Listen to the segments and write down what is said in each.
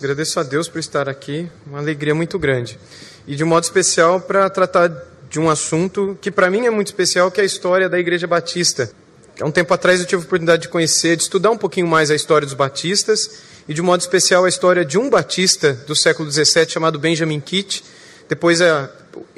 Agradeço a Deus por estar aqui, uma alegria muito grande. E de modo especial para tratar de um assunto que para mim é muito especial, que é a história da Igreja Batista. Há um tempo atrás eu tive a oportunidade de conhecer, de estudar um pouquinho mais a história dos batistas, e de modo especial a história de um batista do século XVII chamado Benjamin Kitt. Depois a,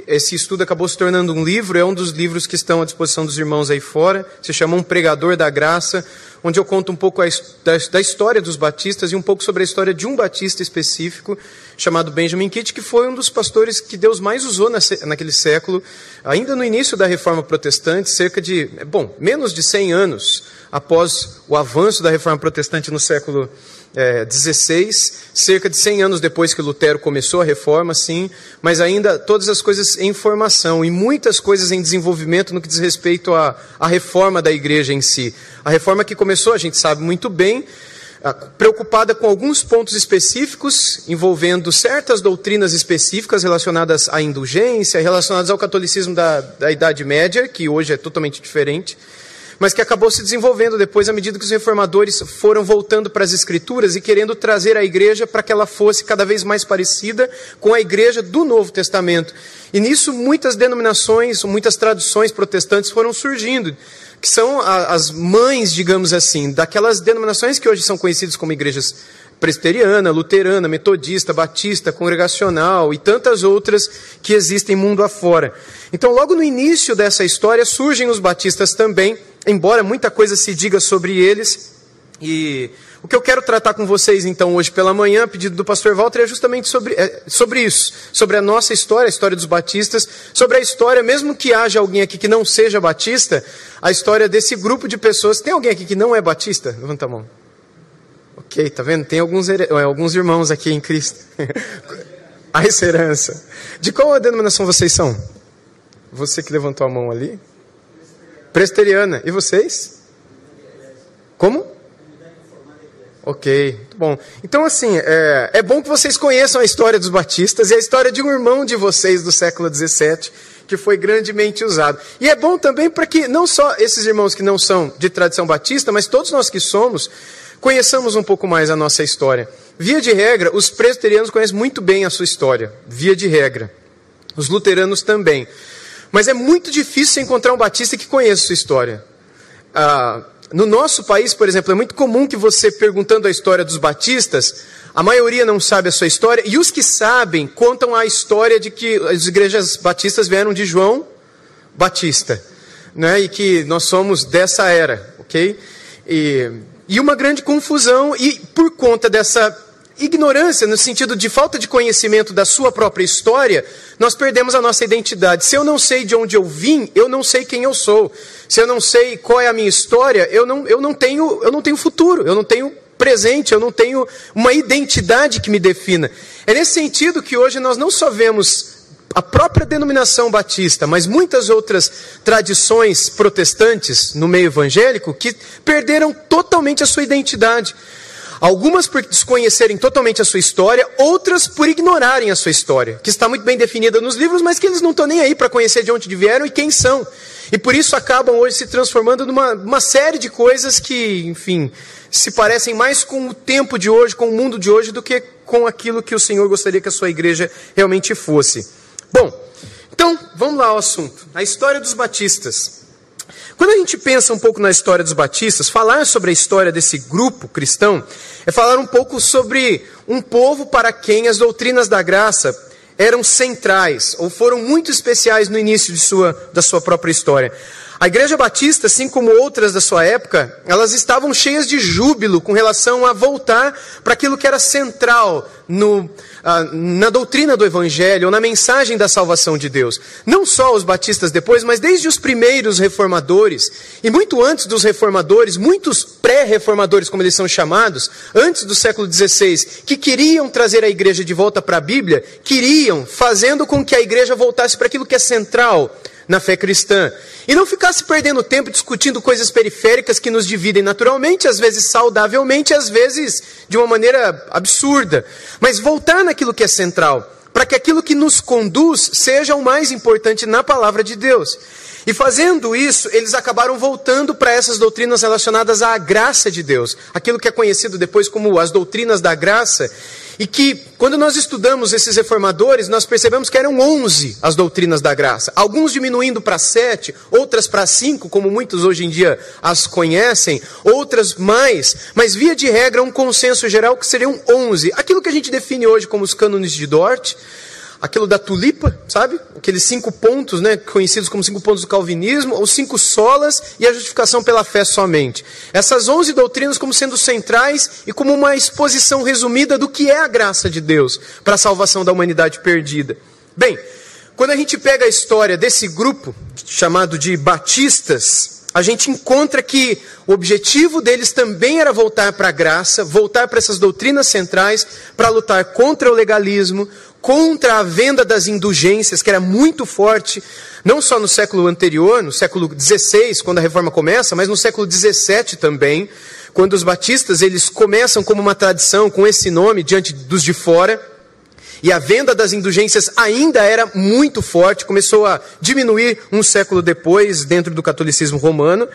esse estudo acabou se tornando um livro, é um dos livros que estão à disposição dos irmãos aí fora, se chama Um Pregador da Graça, onde eu conto um pouco a, da, da, história dos batistas e um pouco sobre a história de um batista específico, chamado Benjamin Kitt, que foi um dos pastores que Deus mais usou na, naquele século, ainda no início da reforma protestante, cerca de, bom, menos de 100 anos após o avanço da reforma protestante no século é, 16, cerca de 100 anos depois que Lutero começou a reforma, sim, mas ainda todas as coisas em formação e muitas coisas em desenvolvimento no que diz respeito à, à reforma da igreja em si. A reforma que começou, a gente sabe muito bem, preocupada com alguns pontos específicos, envolvendo certas doutrinas específicas relacionadas à indulgência, relacionadas ao catolicismo da, da Idade Média, que hoje é totalmente diferente mas que acabou se desenvolvendo depois à medida que os reformadores foram voltando para as Escrituras e querendo trazer a igreja para que ela fosse cada vez mais parecida com a igreja do Novo Testamento. E nisso muitas denominações, muitas traduções protestantes foram surgindo, que são as mães, digamos assim, daquelas denominações que hoje são conhecidas como igrejas presbiteriana, luterana, metodista, batista, congregacional e tantas outras que existem mundo afora. Então, logo no início dessa história, surgem os batistas também, embora muita coisa se diga sobre eles. E o que eu quero tratar com vocês então hoje pela manhã, pedido do pastor Walter, é justamente sobre, é, sobre isso, sobre a nossa história, a história dos batistas, sobre a história, mesmo que haja alguém aqui que não seja batista, a história desse grupo de pessoas. Tem alguém aqui que não é batista? Levanta a mão. Ok, tá vendo? Tem alguns, alguns irmãos aqui em Cristo. a herança. De qual denominação vocês são? Você que levantou a mão ali? Presteriana. E vocês? Como? Ok, muito bom. Então, assim, é, é, bom que vocês conheçam a história dos batistas e a história de um irmão de vocês do século XVII, que foi grandemente usado. E é bom também para que não só esses irmãos que não são de tradição batista, mas todos nós que somos, conheçamos um pouco mais a nossa história. Via de regra, os presbiterianos conhecem muito bem a sua história, via de regra. Os luteranos também. Mas é muito difícil encontrar um batista que conheça sua história. Ah, no nosso país, por exemplo, é muito comum que você, perguntando a história dos batistas, a maioria não sabe a sua história, e os que sabem contam a história de que as igrejas batistas vieram de João Batista, né, e que nós somos dessa era, ok? E, e uma grande confusão, e por conta dessa ignorância, no sentido de falta de conhecimento da sua própria história, nós perdemos a nossa identidade. Se eu não sei de onde eu vim, eu não sei quem eu sou. Se eu não sei qual é a minha história, eu não, eu não, tenho, eu não tenho futuro, eu não tenho presente, eu não tenho uma identidade que me defina. É nesse sentido que hoje nós não só vemos a própria denominação batista, mas muitas outras tradições protestantes no meio evangélico que perderam totalmente a sua identidade. Algumas por desconhecerem totalmente a sua história, outras por ignorarem a sua história, que está muito bem definida nos livros, mas que eles não estão nem aí para conhecer de onde vieram e quem são. E por isso acabam hoje se transformando numa uma série de coisas que, enfim, se parecem mais com o tempo de hoje, com o mundo de hoje, do que com aquilo que o Senhor gostaria que a sua igreja realmente fosse. Bom, então vamos lá ao assunto. A história dos batistas. Quando a gente pensa um pouco na história dos batistas, falar sobre a história desse grupo cristão é falar um pouco sobre um povo para quem as doutrinas da graça eram centrais ou foram muito especiais no início de sua, da sua própria história. A igreja batista, assim como outras da sua época, elas estavam cheias de júbilo com relação a voltar para aquilo que era central no, ah, na doutrina do Evangelho, na mensagem da salvação de Deus. Não só os batistas depois, mas desde os primeiros reformadores, e muito antes dos reformadores, muitos pré-reformadores, como eles são chamados, antes do século XVI, que queriam trazer a igreja de volta para a Bíblia, queriam, fazendo com que a igreja voltasse para aquilo que é central na fé cristã. E não ficasse perdendo tempo discutindo coisas periféricas que nos dividem naturalmente, às vezes saudavelmente, às vezes de uma maneira absurda. Mas voltar naquilo que é central, para que aquilo que nos conduz seja o mais importante na palavra de Deus. E fazendo isso, eles acabaram voltando para essas doutrinas relacionadas à graça de Deus, aquilo que é conhecido depois como as doutrinas da graça, E que, quando nós estudamos esses reformadores, nós percebemos que eram 11 as doutrinas da graça. Alguns diminuindo para sete, outras para cinco, como muitos hoje em dia as conhecem, outras mais, mas via de regra um consenso geral que seriam 11. Aquilo que a gente define hoje como os cânones de Dort, aquilo da tulipa, sabe? Aqueles cinco pontos, né, conhecidos como cinco pontos do calvinismo, os cinco solas e a justificação pela fé somente. Essas onze doutrinas como sendo centrais e como uma exposição resumida do que é a graça de Deus para a salvação da humanidade perdida. Bem, quando a gente pega a história desse grupo chamado de batistas, a gente encontra que o objetivo deles também era voltar para a graça, voltar para essas doutrinas centrais, para lutar contra o legalismo, contra a venda das indulgências, que era muito forte, não só no século anterior, no século XVI, quando a reforma começa, mas no século XVII também, quando os batistas eles começam como uma tradição com esse nome diante dos de fora. E a venda das indulgências ainda era muito forte, começou a diminuir um século depois dentro do catolicismo romano.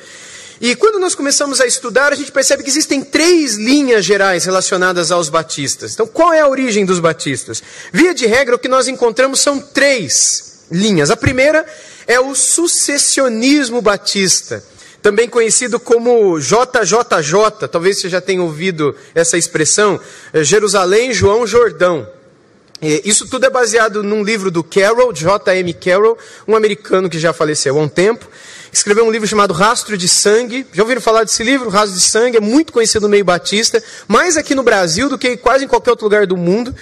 E quando nós começamos a estudar, a gente percebe que existem três linhas gerais relacionadas aos batistas. Então, qual é a origem dos batistas? Via de regra, o que nós encontramos são três linhas. A primeira é o sucessionismo batista, também conhecido como JJJ, talvez você já tenha ouvido essa expressão, é Jerusalém, João, Jordão. Isso tudo é baseado num livro do Carroll, J.M. Carroll, um americano que já faleceu há um tempo escreveu um livro chamado Rastro de Sangue. Já ouviram falar desse livro? Rastro de Sangue é muito conhecido no meio batista, mais aqui no Brasil do que quase em qualquer outro lugar do mundo.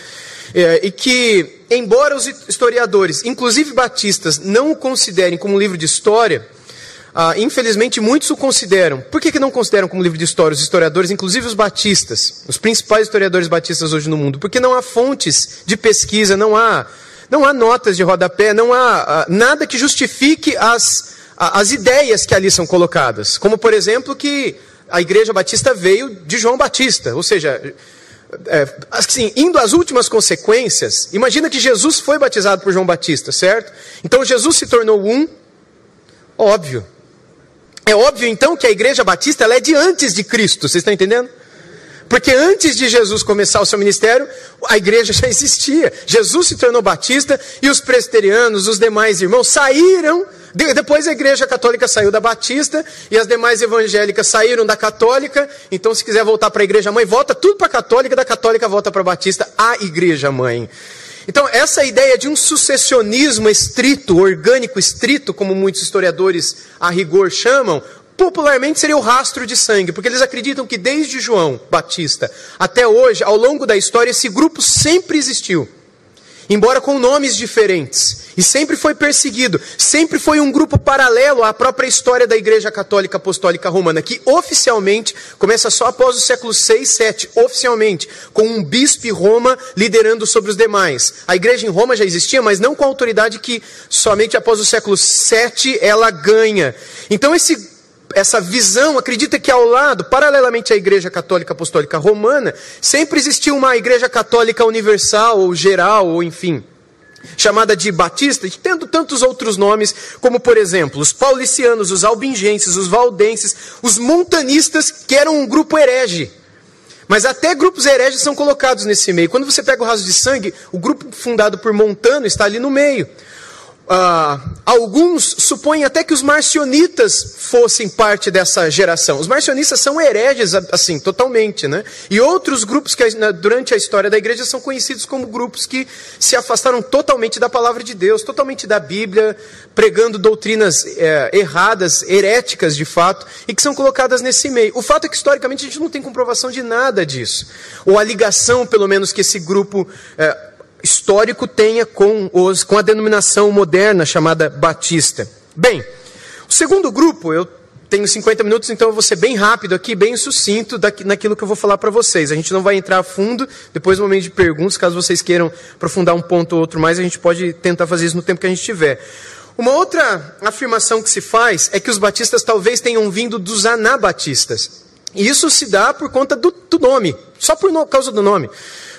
É, e que, embora os historiadores, inclusive batistas, não o considerem como um livro de história, ah, infelizmente muitos o consideram. Por que, que não consideram como livro de história os historiadores, inclusive os batistas, os principais historiadores batistas hoje no mundo? Porque não há fontes de pesquisa, não há, não há notas de rodapé, não há ah, nada que justifique as as ideias que ali são colocadas. Como, por exemplo, que a Igreja Batista veio de João Batista. Ou seja, é, assim, indo às últimas consequências, imagina que Jesus foi batizado por João Batista, certo? Então Jesus se tornou um, óbvio. É óbvio então que a Igreja Batista ela é de antes de Cristo, vocês estão entendendo? Porque antes de Jesus começar o seu ministério, a igreja já existia. Jesus se tornou batista e os presbiterianos, os demais irmãos, saíram. Depois a igreja católica saiu da batista e as demais evangélicas saíram da católica. Então, se quiser voltar para a igreja mãe, volta tudo para a católica, da católica volta para a batista, a igreja mãe. Então, essa ideia de um sucessionismo estrito, orgânico estrito, como muitos historiadores a rigor chamam, popularmente seria o rastro de sangue, porque eles acreditam que desde João Batista até hoje, ao longo da história, esse grupo sempre existiu. Embora com nomes diferentes, e sempre foi perseguido, sempre foi um grupo paralelo à própria história da Igreja Católica Apostólica Romana, que oficialmente começa só após o século 6, 7, oficialmente, com um bispo em Roma liderando sobre os demais. A igreja em Roma já existia, mas não com a autoridade que somente após o século 7 ela ganha. Então esse essa visão acredita que ao lado, paralelamente à Igreja Católica Apostólica Romana, sempre existiu uma Igreja Católica Universal, ou geral, ou enfim, chamada de Batista, tendo tantos outros nomes, como por exemplo, os paulicianos, os albingenses, os valdenses, os montanistas, que eram um grupo herege. Mas até grupos hereges são colocados nesse meio. Quando você pega o raso de sangue, o grupo fundado por Montano está ali no meio. Uh, alguns supõem até que os marcionitas fossem parte dessa geração. Os marcionistas são hereges, assim, totalmente, né? E outros grupos que durante a história da igreja são conhecidos como grupos que se afastaram totalmente da palavra de Deus, totalmente da Bíblia, pregando doutrinas é, erradas, heréticas de fato, e que são colocadas nesse meio. O fato é que historicamente a gente não tem comprovação de nada disso, ou a ligação, pelo menos, que esse grupo é, histórico tenha com, os, com a denominação moderna chamada batista. Bem, o segundo grupo, eu tenho 50 minutos, então eu vou ser bem rápido aqui, bem sucinto naquilo que eu vou falar para vocês. A gente não vai entrar a fundo, depois no momento de perguntas, caso vocês queiram aprofundar um ponto ou outro mais, a gente pode tentar fazer isso no tempo que a gente tiver. Uma outra afirmação que se faz é que os batistas talvez tenham vindo dos anabatistas. E isso se dá por conta do, do nome, só por no, causa do nome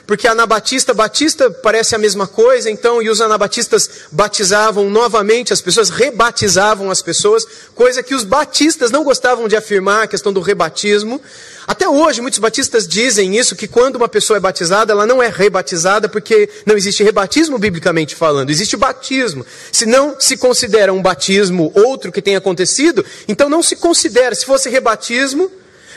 porque anabatista, batista parece a mesma coisa, então, e os anabatistas batizavam novamente as pessoas, rebatizavam as pessoas, coisa que os batistas não gostavam de afirmar, a questão do rebatismo. Até hoje, muitos batistas dizem isso, que quando uma pessoa é batizada, ela não é rebatizada, porque não existe rebatismo biblicamente falando, existe batismo. Se não se considera um batismo outro que tenha acontecido, então não se considera, se fosse rebatismo,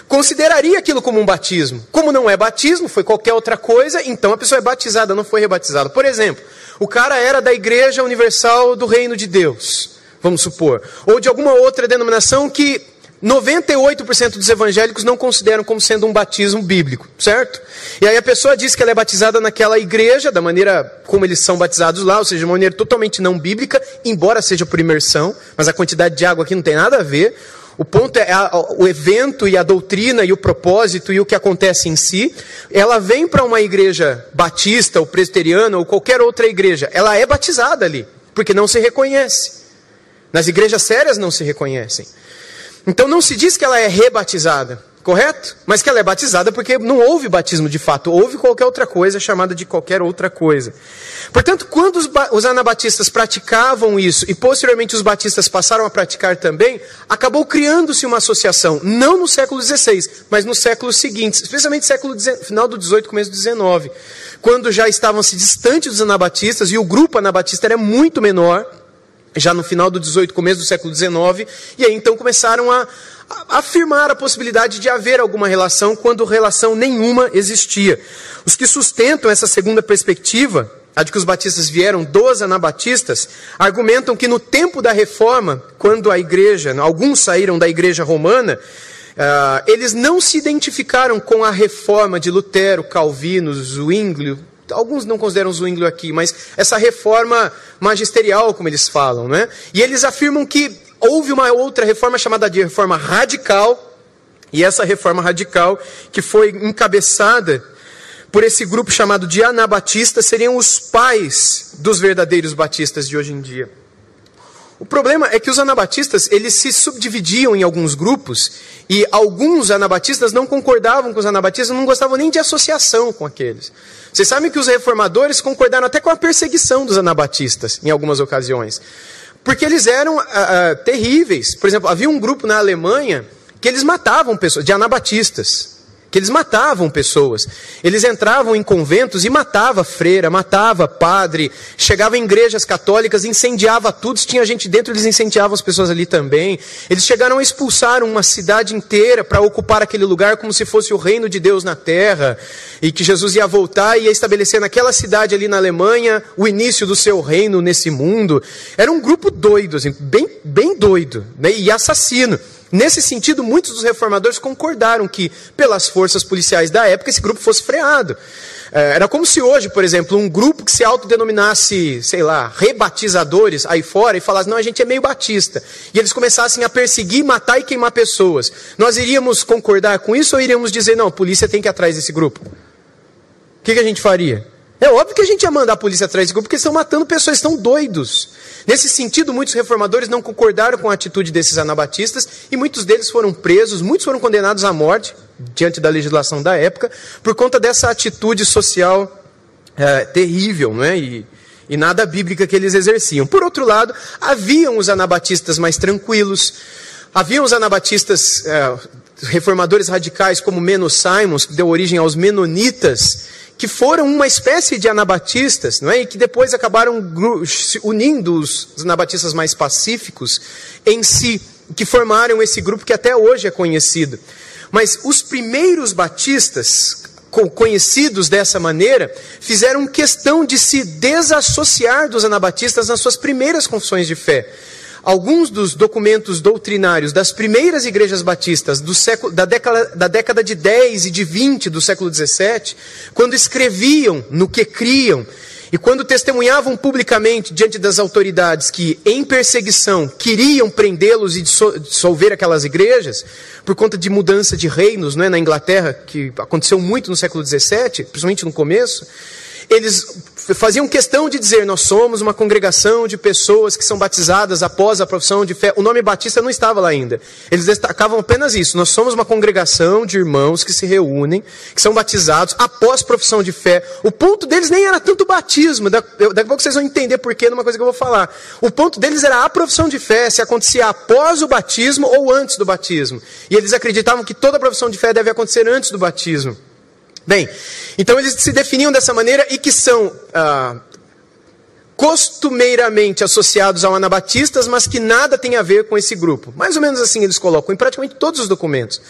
consideraria aquilo como um batismo. Como não é batismo, foi qualquer outra coisa, então a pessoa é batizada, não foi rebatizada. Por exemplo, o cara era da Igreja Universal do Reino de Deus, vamos supor, ou de alguma outra denominação que 98% dos evangélicos não consideram como sendo um batismo bíblico, certo? E aí a pessoa diz que ela é batizada naquela igreja, da maneira como eles são batizados lá, ou seja, de uma maneira totalmente não bíblica, embora seja por imersão, mas a quantidade de água aqui não tem nada a ver. O ponto é a, o evento e a doutrina e o propósito e o que acontece em si. Ela vem para uma igreja batista ou presbiteriana ou qualquer outra igreja. Ela é batizada ali, porque não se reconhece. Nas igrejas sérias não se reconhecem. Então não se diz que ela é rebatizada correto? Mas que ela é batizada porque não houve batismo de fato, houve qualquer outra coisa chamada de qualquer outra coisa. Portanto, quando os, os anabatistas praticavam isso e posteriormente os batistas passaram a praticar também, acabou criando-se uma associação, não no século XVI, mas nos séculos seguintes, especialmente século final do 18, começo do 19, quando já estavam se distantes dos anabatistas e o grupo anabatista era muito menor, já no final do 18, começo do século 19, e aí então começaram a, afirmar a possibilidade de haver alguma relação quando relação nenhuma existia. Os que sustentam essa segunda perspectiva, a de que os batistas vieram dos anabatistas, argumentam que no tempo da reforma, quando a igreja, alguns saíram da igreja romana, uh, eles não se identificaram com a reforma de Lutero, Calvino, Zwinglio, alguns não consideram Zwinglio aqui, mas essa reforma magisterial, como eles falam, né? E eles afirmam que houve uma outra reforma chamada de reforma radical, e essa reforma radical, que foi encabeçada por esse grupo chamado de anabatistas, seriam os pais dos verdadeiros batistas de hoje em dia. O problema é que os anabatistas, eles se subdividiam em alguns grupos, e alguns anabatistas não concordavam com os anabatistas, não gostavam nem de associação com aqueles. Vocês sabem que os reformadores concordaram até com a perseguição dos anabatistas, em algumas ocasiões. Porque eles eram ah, ah, terríveis. Por exemplo, havia um grupo na Alemanha que eles matavam pessoas, de anabatistas que eles matavam pessoas. Eles entravam em conventos e matava freira, matava padre, chegava em igrejas católicas, incendiava tudo, se tinha gente dentro, eles incendiavam as pessoas ali também. Eles chegaram a expulsar uma cidade inteira para ocupar aquele lugar como se fosse o reino de Deus na terra, e que Jesus ia voltar e ia estabelecer naquela cidade ali na Alemanha o início do seu reino nesse mundo. Era um grupo doido, assim, bem, bem doido, né, e assassino. Nesse sentido, muitos dos reformadores concordaram que, pelas forças policiais da época, esse grupo fosse freado. É, era como se hoje, por exemplo, um grupo que se autodenominasse, sei lá, rebatizadores aí fora e falasse, não, a gente é meio batista. E eles começassem a perseguir, matar e queimar pessoas. Nós iríamos concordar com isso ou iríamos dizer, não, a polícia tem que ir atrás desse grupo? O que, que a gente faria? É óbvio que a gente ia mandar a polícia atrás desse grupo, porque estão matando pessoas, estão doidos. Nesse sentido, muitos reformadores não concordaram com a atitude desses anabatistas e muitos deles foram presos, muitos foram condenados à morte, diante da legislação da época, por conta dessa atitude social é, terrível não é? e, e nada bíblica que eles exerciam. Por outro lado, haviam os anabatistas mais tranquilos, haviam os anabatistas é, reformadores radicais como Menos Simons, que deu origem aos menonitas, que foram uma espécie de anabatistas, não é? E que depois acabaram unindo os anabatistas mais pacíficos em si, que formaram esse grupo que até hoje é conhecido. Mas os primeiros batistas, conhecidos dessa maneira, fizeram questão de se desassociar dos anabatistas nas suas primeiras confissões de fé alguns dos documentos doutrinários das primeiras igrejas batistas século, da, década, da década de 10 e de 20 do século 17, quando escreviam no que criam e quando testemunhavam publicamente diante das autoridades que, em perseguição, queriam prendê-los e dissolver aquelas igrejas, por conta de mudança de reinos é, na Inglaterra, que aconteceu muito no século XVII, principalmente no começo, eles faziam questão de dizer: nós somos uma congregação de pessoas que são batizadas após a profissão de fé. O nome batista não estava lá ainda. Eles destacavam apenas isso: nós somos uma congregação de irmãos que se reúnem, que são batizados após profissão de fé. O ponto deles nem era tanto o batismo, daqui a pouco vocês vão entender porquê numa coisa que eu vou falar. O ponto deles era a profissão de fé, se acontecia após o batismo ou antes do batismo. E eles acreditavam que toda profissão de fé deve acontecer antes do batismo. Bem, então eles se definiam dessa maneira e que são ah, costumeiramente associados ao anabatistas, mas que nada tem a ver com esse grupo. Mais ou menos assim eles colocam em praticamente todos os documentos.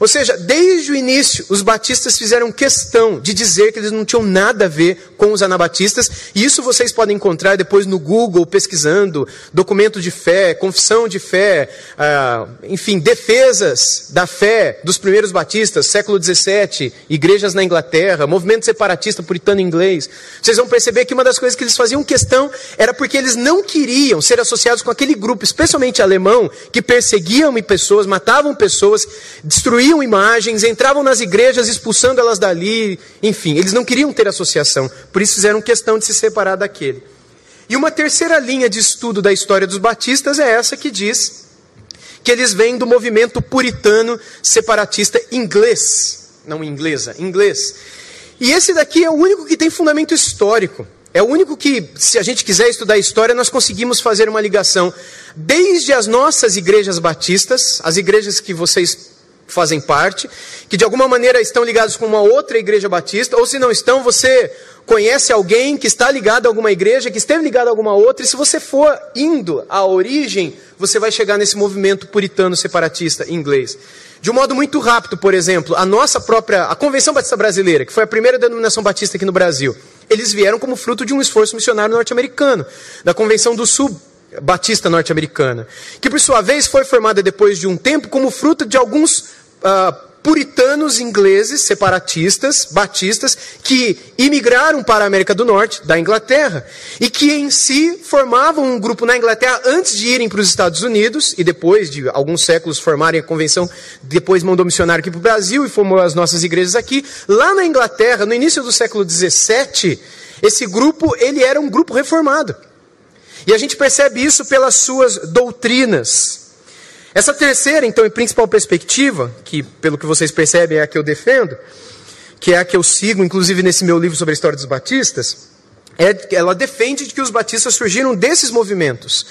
Ou seja, desde o início, os batistas fizeram questão de dizer que eles não tinham nada a ver com os anabatistas, e isso vocês podem encontrar depois no Google, pesquisando documento de fé, confissão de fé, ah, enfim, defesas da fé dos primeiros batistas, século XVII, igrejas na Inglaterra, movimento separatista puritano inglês. Vocês vão perceber que uma das coisas que eles faziam questão era porque eles não queriam ser associados com aquele grupo, especialmente alemão, que perseguiam pessoas, matavam pessoas, destruíam destruíam imagens, entravam nas igrejas expulsando elas dali, enfim, eles não queriam ter associação, por isso fizeram questão de se separar daquele. E uma terceira linha de estudo da história dos batistas é essa que diz que eles vêm do movimento puritano separatista inglês, não inglesa, inglês. E esse daqui é o único que tem fundamento histórico. É o único que, se a gente quiser estudar história, nós conseguimos fazer uma ligação desde as nossas igrejas batistas, as igrejas que vocês fazem parte, que de alguma maneira estão ligados com uma outra igreja batista, ou se não estão, você conhece alguém que está ligado a alguma igreja, que esteve ligado a alguma outra, e se você for indo à origem, você vai chegar nesse movimento puritano separatista inglês. De um modo muito rápido, por exemplo, a nossa própria, a Convenção Batista Brasileira, que foi a primeira denominação batista aqui no Brasil, eles vieram como fruto de um esforço missionário norte-americano, da Convenção do Sul batista norte-americana, que por sua vez foi formada depois de um tempo como fruto de alguns uh, puritanos ingleses, separatistas, batistas, que imigraram para a América do Norte, da Inglaterra, e que em si formavam um grupo na Inglaterra antes de irem para os Estados Unidos, e depois de alguns séculos formarem a convenção, depois mandou missionário aqui para o Brasil e formou as nossas igrejas aqui. Lá na Inglaterra, no início do século XVII, esse grupo ele era um grupo reformado. E a gente percebe isso pelas suas doutrinas. Essa terceira, então, e principal perspectiva, que pelo que vocês percebem é a que eu defendo, que é a que eu sigo, inclusive nesse meu livro sobre a história dos batistas, é, ela defende que os batistas surgiram desses movimentos.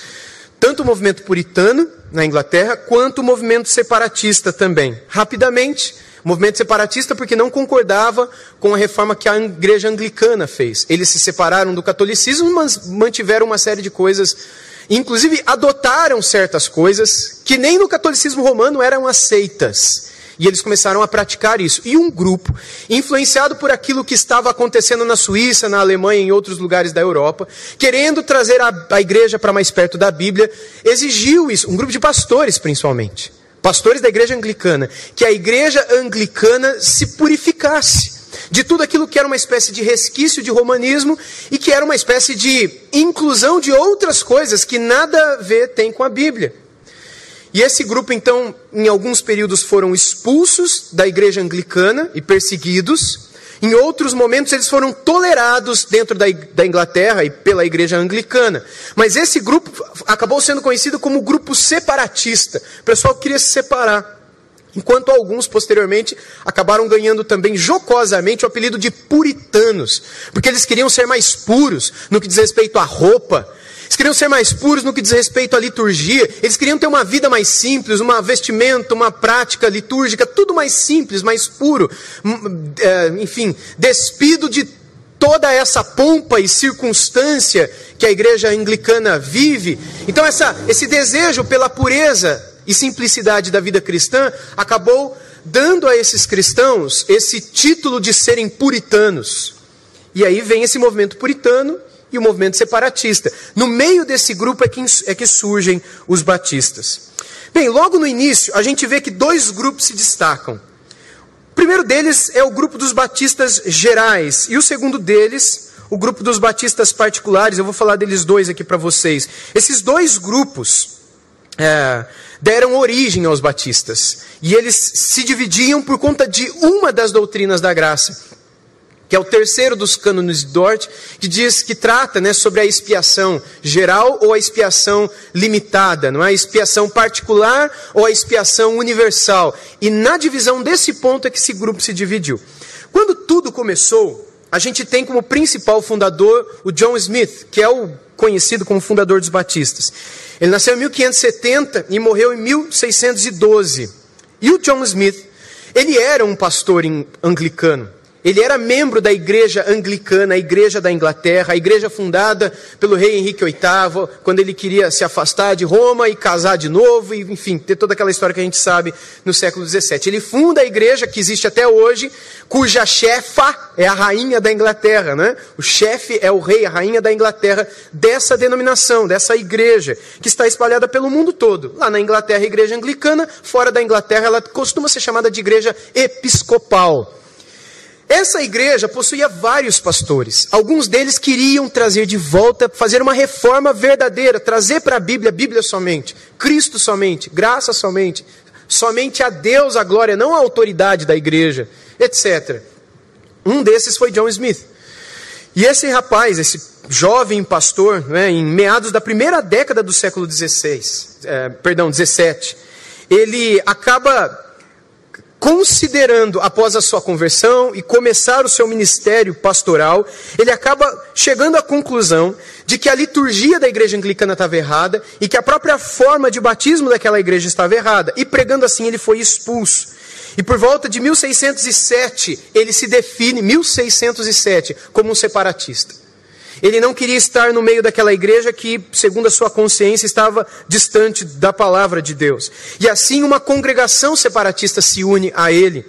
Tanto o movimento puritano, na Inglaterra, quanto o movimento separatista também. Rapidamente, movimento separatista porque não concordava com a reforma que a igreja anglicana fez. Eles se separaram do catolicismo, mas mantiveram uma série de coisas, inclusive adotaram certas coisas que nem no catolicismo romano eram aceitas. E eles começaram a praticar isso. E um grupo, influenciado por aquilo que estava acontecendo na Suíça, na Alemanha e em outros lugares da Europa, querendo trazer a, a igreja para mais perto da Bíblia, exigiu isso, um grupo de pastores principalmente pastores da igreja anglicana, que a igreja anglicana se purificasse de tudo aquilo que era uma espécie de resquício de romanismo e que era uma espécie de inclusão de outras coisas que nada a ver tem com a Bíblia. E esse grupo, então, em alguns períodos foram expulsos da igreja anglicana e perseguidos, em outros momentos, eles foram tolerados dentro da, Inglaterra e pela igreja anglicana. Mas esse grupo acabou sendo conhecido como grupo separatista. O pessoal queria se separar. Enquanto alguns, posteriormente, acabaram ganhando também jocosamente o apelido de puritanos, porque eles queriam ser mais puros no que diz respeito à roupa, eles queriam ser mais puros no que diz respeito à liturgia. Eles queriam ter uma vida mais simples, uma vestimenta, uma prática litúrgica, tudo mais simples, mais puro. É, enfim, despido de toda essa pompa e circunstância que a igreja anglicana vive. Então, essa, esse desejo pela pureza e simplicidade da vida cristã acabou dando a esses cristãos esse título de serem puritanos. E aí vem esse movimento puritano e o movimento separatista. No meio desse grupo é que, é que surgem os batistas. Bem, logo no início, a gente vê que dois grupos se destacam. O primeiro deles é o grupo dos batistas gerais, e o segundo deles, o grupo dos batistas particulares. Eu vou falar deles dois aqui para vocês. Esses dois grupos é, deram origem aos batistas, e eles se dividiam por conta de uma das doutrinas da graça que é o terceiro dos cânones de Dort, que diz que trata né, sobre a expiação geral ou a expiação limitada, não é? a expiação particular ou a expiação universal. E na divisão desse ponto é que esse grupo se dividiu. Quando tudo começou, a gente tem como principal fundador o John Smith, que é o conhecido como fundador dos batistas. Ele nasceu em 1570 e morreu em 1612. E o John Smith, ele era um pastor anglicano. Ele era membro da igreja anglicana, a igreja da Inglaterra, a igreja fundada pelo rei Henrique VIII, quando ele queria se afastar de Roma e casar de novo, e, enfim, ter toda aquela história que a gente sabe no século XVII. Ele funda a igreja que existe até hoje, cuja chefa é a rainha da Inglaterra, né? O chefe é o rei, a rainha da Inglaterra dessa denominação, dessa igreja, que está espalhada pelo mundo todo. Lá na Inglaterra, a igreja anglicana, fora da Inglaterra, ela costuma ser chamada de igreja episcopal. Essa igreja possuía vários pastores. Alguns deles queriam trazer de volta, fazer uma reforma verdadeira, trazer para a Bíblia, Bíblia somente, Cristo somente, graça somente, somente a Deus a glória, não a autoridade da igreja, etc. Um desses foi John Smith. E esse rapaz, esse jovem pastor, né, em meados da primeira década do século XVI, é, perdão, 17, ele acaba considerando após a sua conversão e começar o seu ministério pastoral, ele acaba chegando à conclusão de que a liturgia da igreja anglicana estava errada e que a própria forma de batismo daquela igreja estava errada. E pregando assim, ele foi expulso. E por volta de 1607, ele se define, 1607, como um separatista. Ele não queria estar no meio daquela igreja que, segundo a sua consciência, estava distante da palavra de Deus. E assim uma congregação separatista se une a ele,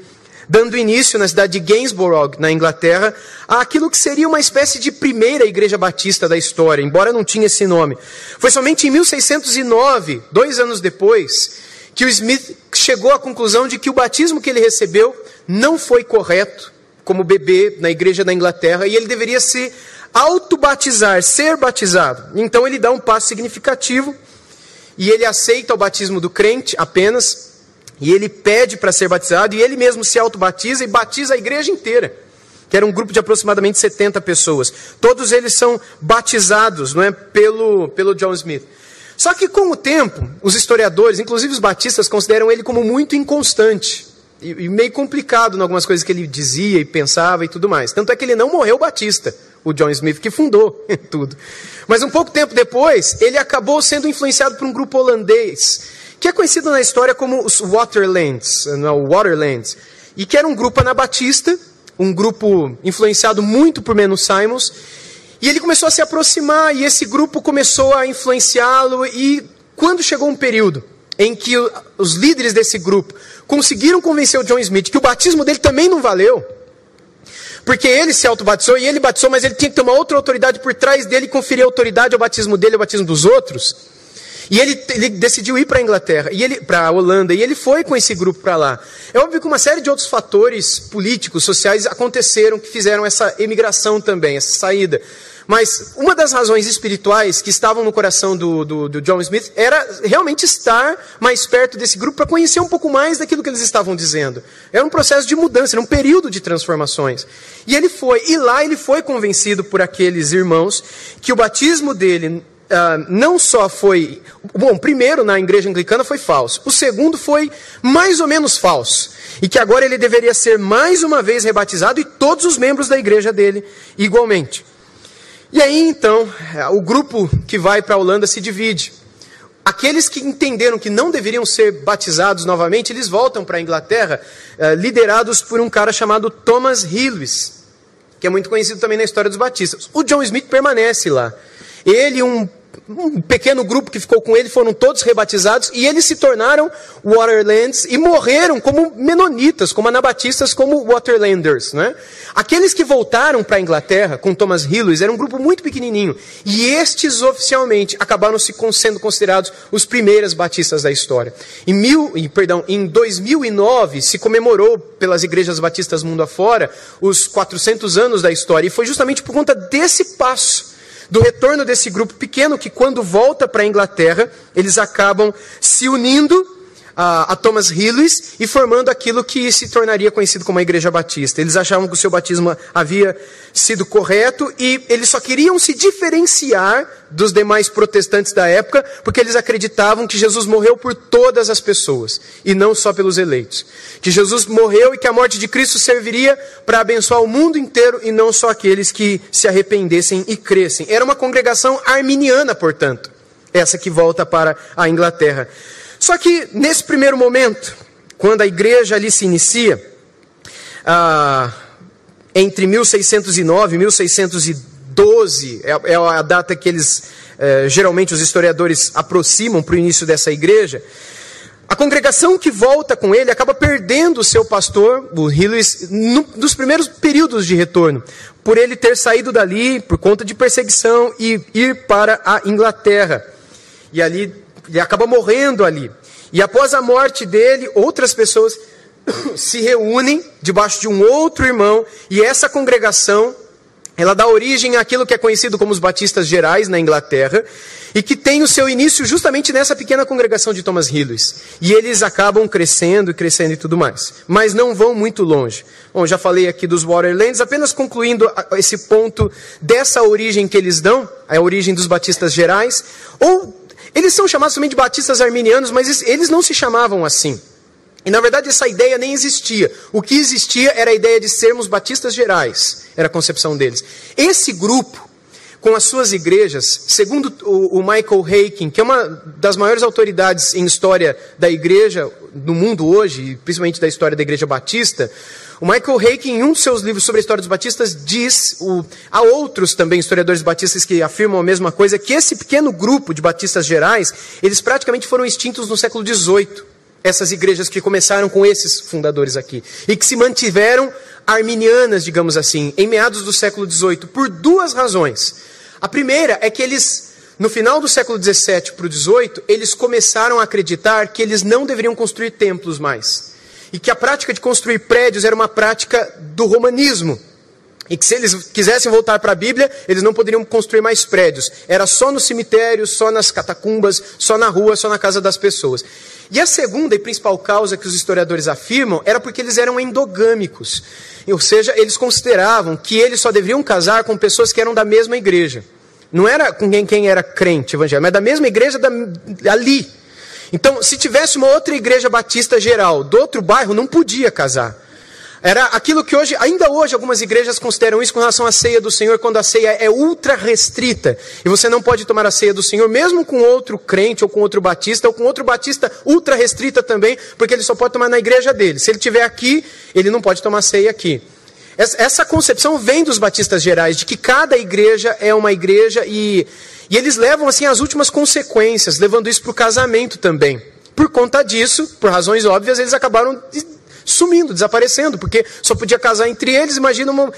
dando início na cidade de Gainsborough, na Inglaterra, àquilo que seria uma espécie de primeira igreja batista da história, embora não tinha esse nome. Foi somente em 1609, dois anos depois, que o Smith chegou à conclusão de que o batismo que ele recebeu não foi correto como bebê na igreja da Inglaterra e ele deveria se autobatizar, ser batizado. Então ele dá um passo significativo e ele aceita o batismo do crente apenas, e ele pede para ser batizado, e ele mesmo se autobatiza e batiza a igreja inteira, que era um grupo de aproximadamente 70 pessoas. Todos eles são batizados não é, pelo, pelo John Smith. Só que com o tempo, os historiadores, inclusive os batistas, consideram ele como muito inconstante e, e meio complicado em algumas coisas que ele dizia e pensava e tudo mais. Tanto é que ele não morreu batista o John Smith que fundou tudo. Mas um pouco tempo depois, ele acabou sendo influenciado por um grupo holandês, que é conhecido na história como os Waterlands, não, Waterlands, e que era um grupo anabatista, um grupo influenciado muito por Menno Simons, e ele começou a se aproximar, e esse grupo começou a influenciá-lo, e quando chegou um período em que os líderes desse grupo conseguiram convencer o John Smith que o batismo dele também não valeu, porque ele se autobatizou e ele batizou, mas ele tinha que ter uma outra autoridade por trás dele e conferir autoridade ao batismo dele ao batismo dos outros. E ele, ele decidiu ir para a Inglaterra, e para a Holanda, e ele foi com esse grupo para lá. É óbvio que uma série de outros fatores políticos, sociais aconteceram que fizeram essa emigração também, essa saída. Mas uma das razões espirituais que estavam no coração do, do, do John Smith era realmente estar mais perto desse grupo para conhecer um pouco mais daquilo que eles estavam dizendo. Era um processo de mudança, era um período de transformações. E ele foi, e lá ele foi convencido por aqueles irmãos que o batismo dele Uh, não só foi. Bom, primeiro na igreja anglicana foi falso. O segundo foi mais ou menos falso. E que agora ele deveria ser mais uma vez rebatizado e todos os membros da igreja dele igualmente. E aí então, o grupo que vai para a Holanda se divide. Aqueles que entenderam que não deveriam ser batizados novamente, eles voltam para a Inglaterra, eh, liderados por um cara chamado Thomas Hillis, que é muito conhecido também na história dos batistas. O John Smith permanece lá. Ele, um um pequeno grupo que ficou com ele foram todos rebatizados e eles se tornaram Waterlands e morreram como menonitas, como anabatistas, como Waterlanders. Né? Aqueles que voltaram para a Inglaterra com Thomas Hillis era um grupo muito pequenininho e estes oficialmente acabaram se sendo considerados os primeiros batistas da história. Em, mil, perdão, em 2009 se comemorou pelas igrejas batistas mundo afora os 400 anos da história e foi justamente por conta desse passo do retorno desse grupo pequeno que, quando volta para a Inglaterra, eles acabam se unindo a, a Thomas Hillis e formando aquilo que se tornaria conhecido como a Igreja Batista. Eles achavam que o seu batismo havia sido correto e eles só queriam se diferenciar dos demais protestantes da época porque eles acreditavam que Jesus morreu por todas as pessoas e não só pelos eleitos. Que Jesus morreu e que a morte de Cristo serviria para abençoar o mundo inteiro e não só aqueles que se arrependessem e crescem. Era uma congregação arminiana, portanto, essa que volta para a Inglaterra. Só que nesse primeiro momento, quando a igreja ali se inicia, ah, entre 1609 e 1612, é, é, a data que eles, eh, geralmente os historiadores aproximam para o início dessa igreja, a congregação que volta com ele acaba perdendo o seu pastor, o Hillis, nos primeiros períodos de retorno, por ele ter saído dali por conta de perseguição e ir para a Inglaterra. E ali ele acaba morrendo ali. E após a morte dele, outras pessoas se reúnem debaixo de um outro irmão, e essa congregação, ela dá origem àquilo que é conhecido como os Batistas Gerais na Inglaterra, e que tem o seu início justamente nessa pequena congregação de Thomas Hillis. E eles acabam crescendo e crescendo e tudo mais. Mas não vão muito longe. Bom, já falei aqui dos Waterlands, apenas concluindo esse ponto dessa origem que eles dão, a origem dos Batistas Gerais, ou eles são chamados também de batistas arminianos, mas eles não se chamavam assim. E na verdade essa ideia nem existia. O que existia era a ideia de sermos batistas gerais, era a concepção deles. Esse grupo, com as suas igrejas, segundo o, Michael Haken, que é uma das maiores autoridades em história da igreja no mundo hoje, principalmente da história da igreja batista, o Michael Hake, em um dos seus livros sobre a história dos batistas, diz, o, há outros também historiadores batistas que afirmam a mesma coisa, que esse pequeno grupo de batistas gerais, eles praticamente foram extintos no século XVIII. Essas igrejas que começaram com esses fundadores aqui. E que se mantiveram arminianas, digamos assim, em meados do século XVIII, por duas razões. A primeira é que eles, no final do século XVII para o XVIII, eles começaram a acreditar que eles não deveriam construir templos mais e que a prática de construir prédios era uma prática do romanismo. E que se eles quisessem voltar para a Bíblia, eles não poderiam construir mais prédios. Era só no cemitério, só nas catacumbas, só na rua, só na casa das pessoas. E a segunda e principal causa que os historiadores afirmam era porque eles eram endogâmicos. Ou seja, eles consideravam que eles só deveriam casar com pessoas que eram da mesma igreja. Não era com quem, quem era crente evangélico, mas da mesma igreja da, ali. Então, se tivesse uma outra igreja batista geral do outro bairro, não podia casar. Era aquilo que hoje, ainda hoje, algumas igrejas consideram isso com relação à ceia do Senhor, quando a ceia é ultra restrita. E você não pode tomar a ceia do Senhor, mesmo com outro crente, ou com outro batista, ou com outro batista ultra restrita também, porque ele só pode tomar na igreja dele. Se ele estiver aqui, ele não pode tomar ceia aqui. Essa concepção vem dos batistas gerais, de que cada igreja é uma igreja e e eles levam assim as últimas consequências, levando isso para o casamento também. Por conta disso, por razões óbvias, eles acabaram sumindo, desaparecendo, porque só podia casar entre eles. Imagina, uma...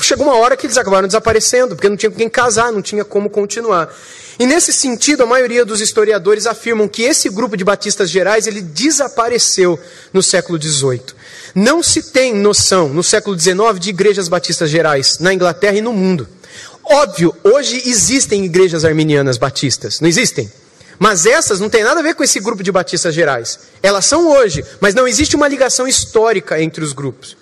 chegou uma hora que eles acabaram desaparecendo, porque não tinha com quem casar, não tinha como continuar. E nesse sentido, a maioria dos historiadores afirmam que esse grupo de batistas gerais ele desapareceu no século XVIII. Não se tem noção no século XIX de igrejas batistas gerais na Inglaterra e no mundo. Óbvio, hoje existem igrejas arminianas batistas, não existem? Mas essas não têm nada a ver com esse grupo de batistas gerais. Elas são hoje, mas não existe uma ligação histórica entre os grupos.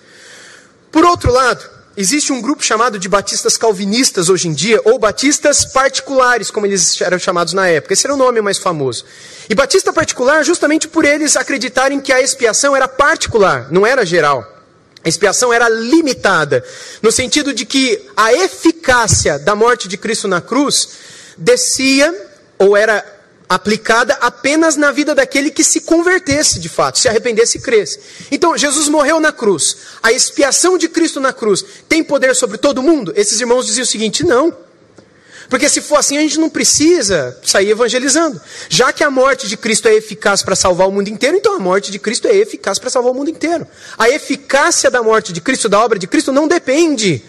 Por outro lado, existe um grupo chamado de batistas calvinistas hoje em dia, ou batistas particulares, como eles eram chamados na época. Esse era o nome mais famoso. E batista particular, justamente por eles acreditarem que a expiação era particular, não era geral. A expiação era limitada, no sentido de que a eficácia da morte de Cristo na cruz descia ou era aplicada apenas na vida daquele que se convertesse de fato, se arrependesse e cresce. Então, Jesus morreu na cruz. A expiação de Cristo na cruz tem poder sobre todo mundo? Esses irmãos diziam o seguinte: não. Porque se for assim, a gente não precisa sair evangelizando. Já que a morte de Cristo é eficaz para salvar o mundo inteiro, então a morte de Cristo é eficaz para salvar o mundo inteiro. A eficácia da morte de Cristo, da obra de Cristo, não depende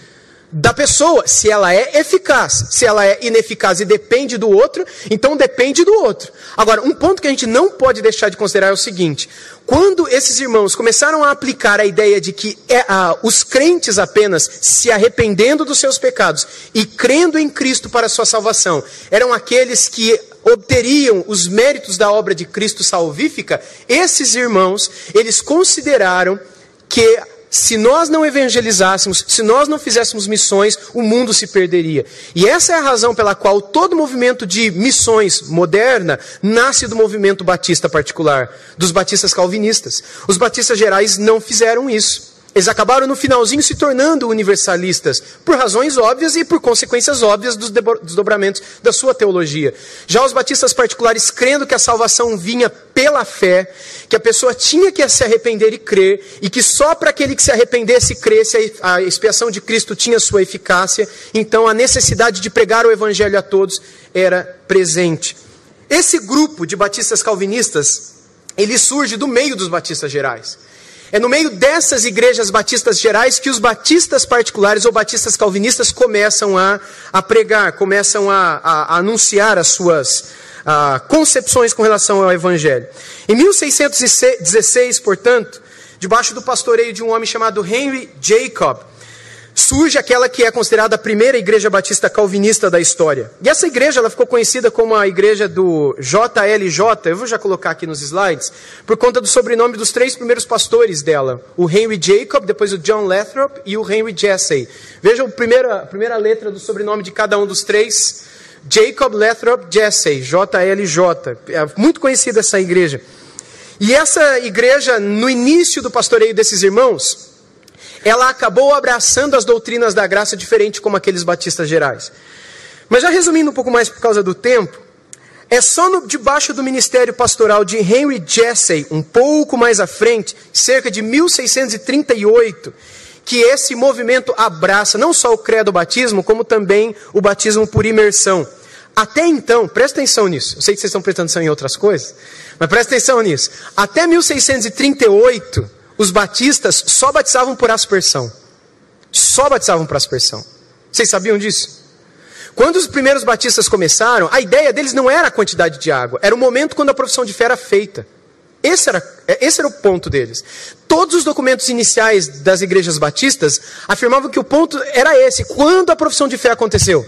da pessoa, se ela é eficaz. Se ela é ineficaz e depende do outro, então depende do outro. Agora, um ponto que a gente não pode deixar de considerar é o seguinte: quando esses irmãos começaram a aplicar a ideia de que é, ah, os crentes apenas se arrependendo dos seus pecados e crendo em Cristo para a sua salvação, eram aqueles que obteriam os méritos da obra de Cristo salvífica, esses irmãos, eles consideraram que se nós não evangelizássemos, se nós não fizéssemos missões, o mundo se perderia. E essa é a razão pela qual todo movimento de missões moderna nasce do movimento batista particular, dos batistas calvinistas. Os batistas gerais não fizeram isso. Eles acabaram no finalzinho se tornando universalistas, por razões óbvias e por consequências óbvias dos desdobramentos da sua teologia. Já os batistas particulares, crendo que a salvação vinha pela fé, que a pessoa tinha que se arrepender e crer, e que só para aquele que se arrependesse e cresce a expiação de Cristo tinha sua eficácia, então a necessidade de pregar o evangelho a todos era presente. Esse grupo de batistas calvinistas, ele surge do meio dos batistas gerais. É no meio dessas igrejas batistas gerais que os batistas particulares ou batistas calvinistas começam a, a pregar, começam a, a, a anunciar as suas a, concepções com relação ao Evangelho. Em 1616, portanto, debaixo do pastoreio de um homem chamado Henry Jacob, surge aquela que é considerada a primeira igreja batista calvinista da história. E essa igreja ela ficou conhecida como a igreja do JLJ, eu vou já colocar aqui nos slides, por conta do sobrenome dos três primeiros pastores dela, o Henry Jacob, depois o John Lathrop e o Henry Jesse. Veja a primeira, a primeira letra do sobrenome de cada um dos três, Jacob Lathrop Jesse, JLJ. É muito conhecida essa igreja. E essa igreja, no início do pastoreio desses irmãos, ela acabou abraçando as doutrinas da graça diferente como aqueles batistas gerais. Mas já resumindo um pouco mais por causa do tempo, é só no, debaixo do ministério pastoral de Henry Jesse, um pouco mais à frente, cerca de 1638, que esse movimento abraça não só o credo batismo, como também o batismo por imersão. Até então, presta atenção nisso. Eu sei que vocês estão prestando atenção em outras coisas, mas presta atenção nisso. Até 1638, os batistas só batizavam por aspersão. Só batizavam por aspersão. Vocês sabiam disso? Quando os primeiros batistas começaram, a ideia deles não era a quantidade de água, era o momento quando a profissão de fé era feita. Esse era, esse era o ponto deles. Todos os documentos iniciais das igrejas batistas afirmavam que o ponto era esse. Quando a profissão de fé aconteceu?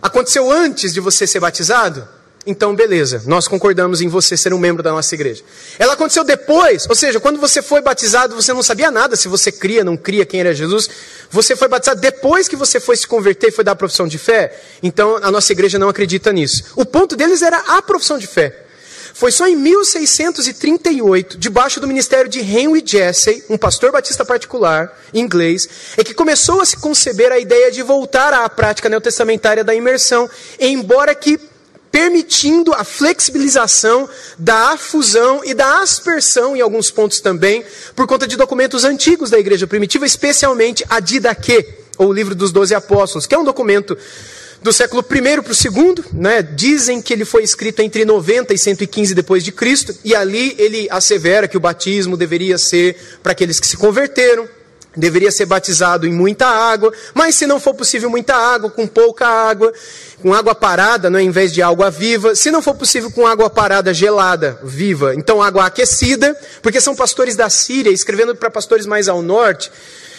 Aconteceu antes de você ser batizado? Então, beleza, nós concordamos em você ser um membro da nossa igreja. Ela aconteceu depois, ou seja, quando você foi batizado, você não sabia nada se você cria, não cria quem era Jesus. Você foi batizado depois que você foi se converter e foi dar a profissão de fé. Então, a nossa igreja não acredita nisso. O ponto deles era a profissão de fé. Foi só em 1638, debaixo do ministério de Henry Jesse, um pastor batista particular, inglês, é que começou a se conceber a ideia de voltar à prática neotestamentária da imersão, embora que permitindo a flexibilização da afusão e da aspersão em alguns pontos também, por conta de documentos antigos da igreja primitiva, especialmente a Didaquê, ou o livro dos Doze Apóstolos, que é um documento do século I para o segundo, né? dizem que ele foi escrito entre 90 e 115 depois de Cristo, e ali ele assevera que o batismo deveria ser para aqueles que se converteram, deveria ser batizado em muita água, mas se não for possível muita água, com pouca água, com água parada, não é, em vez de água viva, se não for possível com água parada gelada, viva, então água aquecida, porque são pastores da Síria, escrevendo para pastores mais ao norte,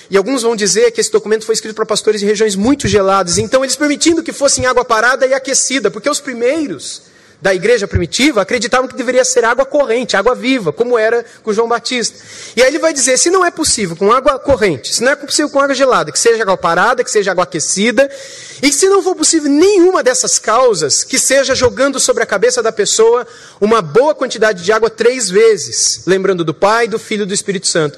e alguns vão dizer que esse documento foi escrito para pastores de regiões muito geladas, então eles permitindo que fosse em água parada e aquecida, porque os primeiros da igreja primitiva acreditavam que deveria ser água corrente, água viva, como era com João Batista. E aí ele vai dizer: se não é possível com água corrente, se não é possível com água gelada, que seja água parada, que seja água aquecida, e se não for possível nenhuma dessas causas, que seja jogando sobre a cabeça da pessoa uma boa quantidade de água três vezes, lembrando do Pai, do Filho e do Espírito Santo.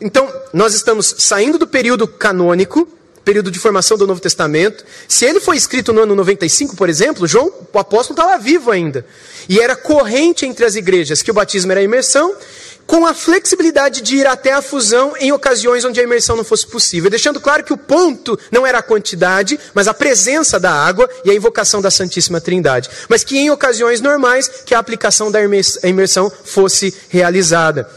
Então, nós estamos saindo do período canônico período de formação do Novo Testamento. Se ele foi escrito no ano 95, por exemplo, João, o apóstolo, estava vivo ainda. E era corrente entre as igrejas que o batismo era a imersão, com a flexibilidade de ir até a fusão em ocasiões onde a imersão não fosse possível. Deixando claro que o ponto não era a quantidade, mas a presença da água e a invocação da Santíssima Trindade. Mas que em ocasiões normais, que a aplicação da imersão fosse realizada.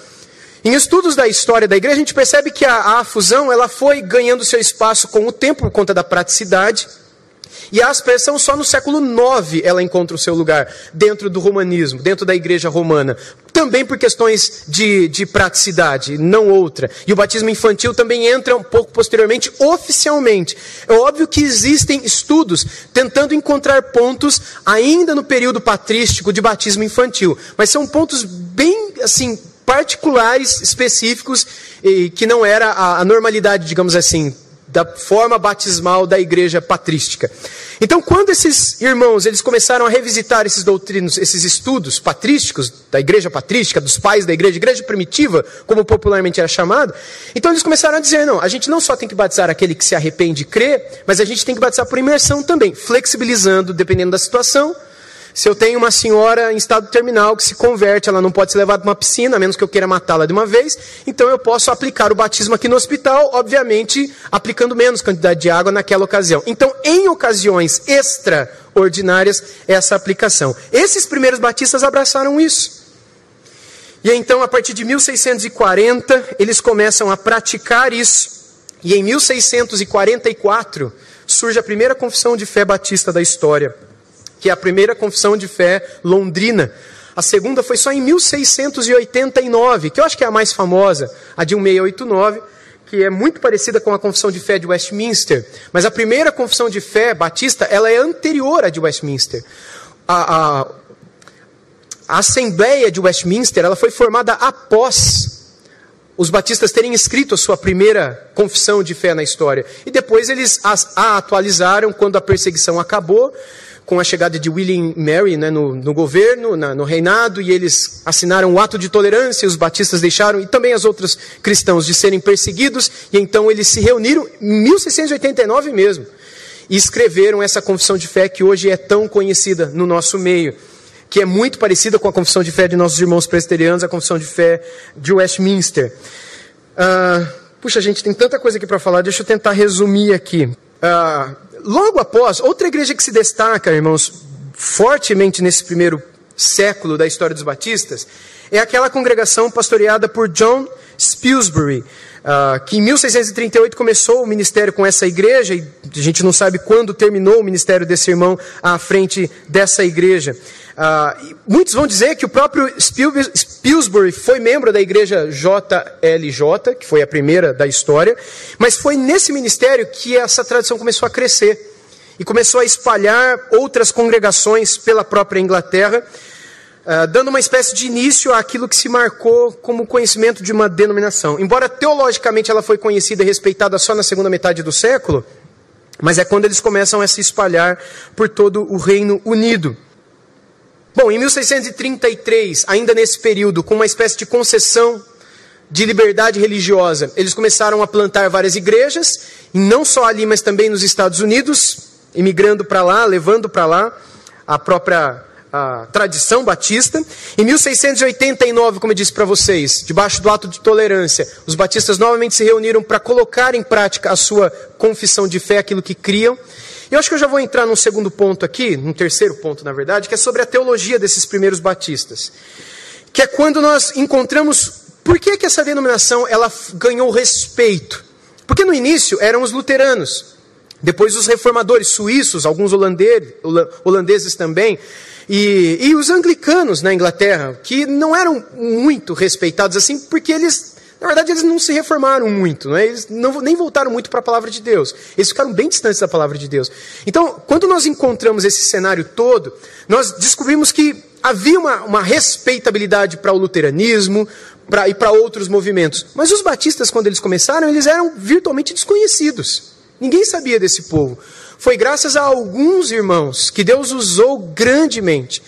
Em estudos da história da igreja, a gente percebe que a, a fusão ela foi ganhando seu espaço com o tempo por conta da praticidade. E a aspersão só no século IX ela encontra o seu lugar dentro do romanismo, dentro da igreja romana. Também por questões de, de praticidade, não outra. E o batismo infantil também entra um pouco posteriormente, oficialmente. É óbvio que existem estudos tentando encontrar pontos ainda no período patrístico de batismo infantil. Mas são pontos bem, assim, particulares, específicos, e que não era a, a normalidade, digamos assim, da forma batismal da igreja patrística. Então, quando esses irmãos eles começaram a revisitar esses doutrinos, esses estudos patrísticos da igreja patrística, dos pais da igreja, igreja primitiva, como popularmente era chamado, então eles começaram a dizer: não, a gente não só tem que batizar aquele que se arrepende e crê, mas a gente tem que batizar por imersão também, flexibilizando dependendo da situação se eu tenho uma senhora em estado terminal que se converte, ela não pode ser levada para uma piscina, a menos que eu queira matá-la de uma vez, então eu posso aplicar o batismo aqui no hospital, obviamente aplicando menos quantidade de água naquela ocasião. Então, em ocasiões extraordinárias, essa aplicação. Esses primeiros batistas abraçaram isso. E então, a partir de 1640, eles começam a praticar isso. E em 1644 surge a primeira confissão de fé batista da história que é a primeira confissão de fé londrina. A segunda foi só em 1689, que eu acho que é a mais famosa, a de 1689, que é muito parecida com a confissão de fé de Westminster. Mas a primeira confissão de fé batista, ela é anterior à de Westminster. A, a, a Assembleia de Westminster, ela foi formada após os batistas terem escrito a sua primeira confissão de fé na história. E depois eles a, a atualizaram quando a perseguição acabou com a chegada de William Mary né, no, no, governo, na, no reinado, e eles assinaram o ato de tolerância, os batistas deixaram, e também as outras cristãos, de serem perseguidos, e então eles se reuniram em 1689 mesmo, e escreveram essa confissão de fé que hoje é tão conhecida no nosso meio, que é muito parecida com a confissão de fé de nossos irmãos presbiterianos, a confissão de fé de Westminster. Uh, puxa, gente, tem tanta coisa aqui para falar, deixa eu tentar resumir aqui. Uh, logo após, outra igreja que se destaca, irmãos, fortemente nesse primeiro século da história dos batistas, é aquela congregação pastoreada por John Spilsbury, uh, que em 1638 começou o ministério com essa igreja, e a gente não sabe quando terminou o ministério desse irmão à frente dessa igreja. Uh, muitos vão dizer que o próprio Spilsbury foi membro da igreja JLJ, que foi a primeira da história, mas foi nesse ministério que essa tradição começou a crescer e começou a espalhar outras congregações pela própria Inglaterra, uh, dando uma espécie de início àquilo que se marcou como conhecimento de uma denominação. Embora teologicamente ela foi conhecida e respeitada só na segunda metade do século, mas é quando eles começam a se espalhar por todo o Reino Unido. Bom, em 1633, ainda nesse período, com uma espécie de concessão de liberdade religiosa, eles começaram a plantar várias igrejas, e não só ali, mas também nos Estados Unidos, imigrando para lá, levando para lá a própria a tradição batista. Em 1689, como eu disse para vocês, debaixo do ato de tolerância, os batistas novamente se reuniram para colocar em prática a sua confissão de fé, aquilo que criam. Eu acho que eu já vou entrar num segundo ponto aqui, num terceiro ponto, na verdade, que é sobre a teologia desses primeiros batistas. Que é quando nós encontramos por que, que essa denominação ela ganhou respeito. Porque no início eram os luteranos, depois os reformadores suíços, alguns holandeses também, e, e os anglicanos na Inglaterra, que não eram muito respeitados assim, porque eles na verdade, eles não se reformaram muito, né? eles não, nem voltaram muito para a palavra de Deus. Eles ficaram bem distantes da palavra de Deus. Então, quando nós encontramos esse cenário todo, nós descobrimos que havia uma, uma respeitabilidade para o luteranismo pra, e para outros movimentos. Mas os batistas, quando eles começaram, eles eram virtualmente desconhecidos. Ninguém sabia desse povo. Foi graças a alguns irmãos que Deus usou grandemente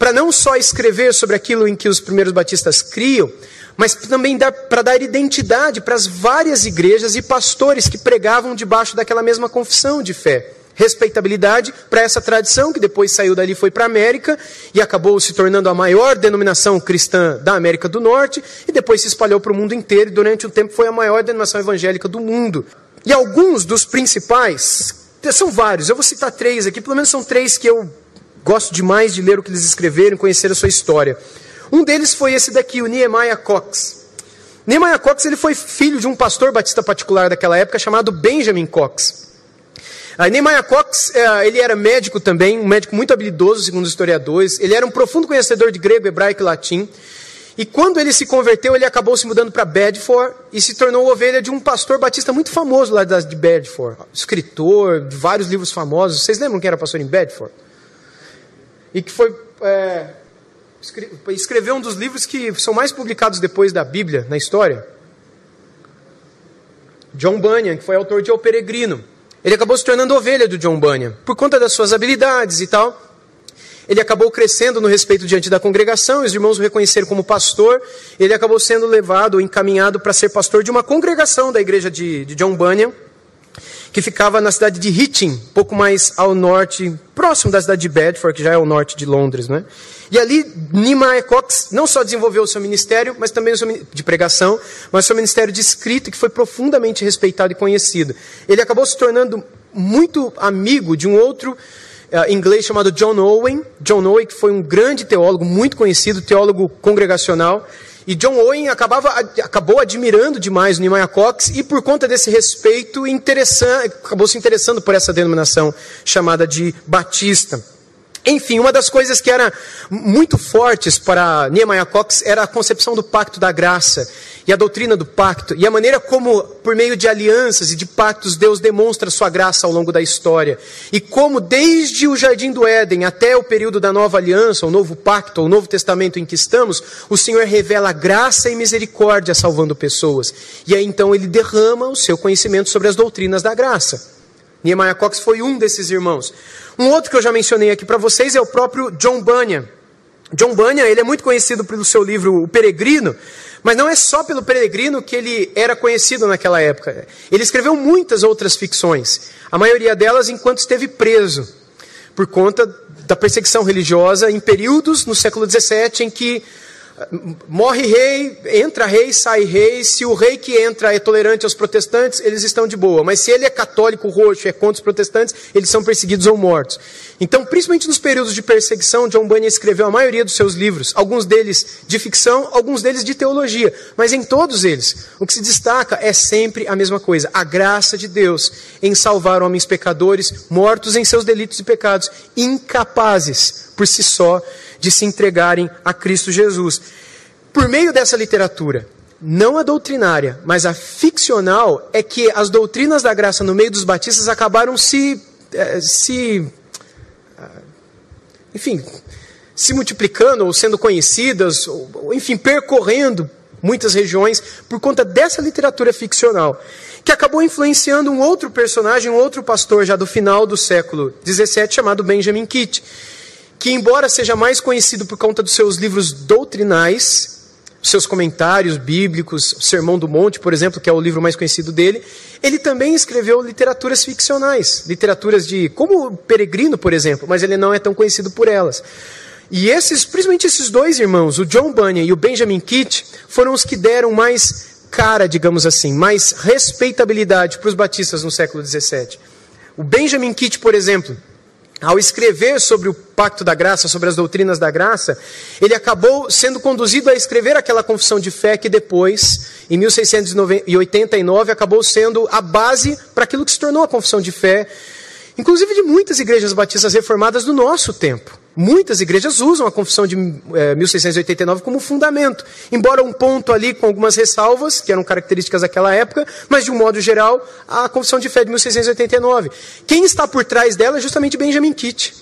para não só escrever sobre aquilo em que os primeiros batistas criam, mas também para dar identidade para as várias igrejas e pastores que pregavam debaixo daquela mesma confissão de fé. Respeitabilidade para essa tradição que depois saiu dali foi para a América e acabou se tornando a maior denominação cristã da América do Norte e depois se espalhou para o mundo inteiro e durante um tempo foi a maior denominação evangélica do mundo. E alguns dos principais, são vários, eu vou citar três aqui, pelo menos são três que eu gosto demais de ler o que eles escreveram, conhecer a sua história. Um deles foi esse daqui, o Nehemiah Cox. Nehemiah Cox ele foi filho de um pastor batista particular daquela época chamado Benjamin Cox. Uh, Nehemiah Cox, uh, ele era médico também, um médico muito habilidoso, segundo os historiadores. Ele era um profundo conhecedor de grego, hebraico e latim. E quando ele se converteu, ele acabou se mudando para Bedford e se tornou ovelha de um pastor batista muito famoso lá de Bedford. Escritor de vários livros famosos. Vocês lembram quem era pastor em Bedford? E que foi. É, escreveu um dos livros que são mais publicados depois da Bíblia na história. John Bunyan, que foi autor de O Peregrino. Ele acabou se tornando ovelha do John Bunyan, por conta das suas habilidades e tal. Ele acabou crescendo no respeito diante da congregação, os irmãos o reconheceram como pastor. Ele acabou sendo levado, encaminhado para ser pastor de uma congregação da igreja de, de John Bunyan, que ficava na cidade de Hitchin, pouco mais ao norte, próximo da cidade de Bedford, que já é ao norte de Londres. Né? E ali, Nehemiah Cox não só desenvolveu o seu ministério mas também o seu, de pregação, mas o seu ministério de escrita, que foi profundamente respeitado e conhecido. Ele acabou se tornando muito amigo de um outro uh, inglês chamado John Owen. John Owen, que foi um grande teólogo, muito conhecido, teólogo congregacional. E John Owen acabava, acabou admirando demais o Nehemiah Cox e por conta desse respeito acabou se interessando por essa denominação chamada de Batista. Enfim, uma das coisas que era muito fortes para Nehemiah Cox era a concepção do pacto da graça e a doutrina do pacto, e a maneira como, por meio de alianças e de pactos, Deus demonstra sua graça ao longo da história. E como, desde o jardim do Éden até o período da nova aliança, o novo pacto, o novo testamento em que estamos, o Senhor revela graça e misericórdia salvando pessoas. E aí então ele derrama o seu conhecimento sobre as doutrinas da graça. Nehemiah Cox foi um desses irmãos. Um outro que eu já mencionei aqui para vocês é o próprio John Bunyan. John Bunyan, ele é muito conhecido pelo seu livro O Peregrino, mas não é só pelo Peregrino que ele era conhecido naquela época. Ele escreveu muitas outras ficções, a maioria delas enquanto esteve preso, por conta da perseguição religiosa em períodos no século XVII em que Morre rei, entra rei, sai rei. Se o rei que entra é tolerante aos protestantes, eles estão de boa. Mas se ele é católico roxo, é contra os protestantes, eles são perseguidos ou mortos. Então, principalmente nos períodos de perseguição, John Bunyan escreveu a maioria dos seus livros, alguns deles de ficção, alguns deles de teologia. Mas em todos eles, o que se destaca é sempre a mesma coisa: a graça de Deus em salvar homens pecadores, mortos em seus delitos e pecados, incapazes por si só de se entregarem a Cristo Jesus. Por meio dessa literatura, não a doutrinária, mas a ficcional, é que as doutrinas da graça no meio dos batistas acabaram se. Eh, se ah, enfim, se multiplicando ou sendo conhecidas, ou, enfim, percorrendo muitas regiões por conta dessa literatura ficcional, que acabou influenciando um outro personagem, um outro pastor já do final do século XVII, chamado Benjamin Kitt que, embora seja mais conhecido por conta dos seus livros doutrinais, seus comentários bíblicos, o Sermão do Monte, por exemplo, que é o livro mais conhecido dele, ele também escreveu literaturas ficcionais, literaturas de, como Peregrino, por exemplo, mas ele não é tão conhecido por elas. E esses, principalmente esses dois irmãos, o John Bunyan e o Benjamin Kitt, foram os que deram mais cara, digamos assim, mais respeitabilidade para os batistas no século XVII. O Benjamin Kitt, por exemplo, ao escrever sobre o pacto da graça, sobre as doutrinas da graça, ele acabou sendo conduzido a escrever aquela confissão de fé que depois, em 1689, acabou sendo a base para aquilo que se tornou a confissão de fé, inclusive de muitas igrejas batistas reformadas do nosso tempo. Muitas igrejas usam a confissão de é, 1689 como fundamento, embora um ponto ali com algumas ressalvas, que eram características daquela época, mas de um modo geral, a confissão de fé de 1689. Quem está por trás dela é justamente Benjamin Kitt.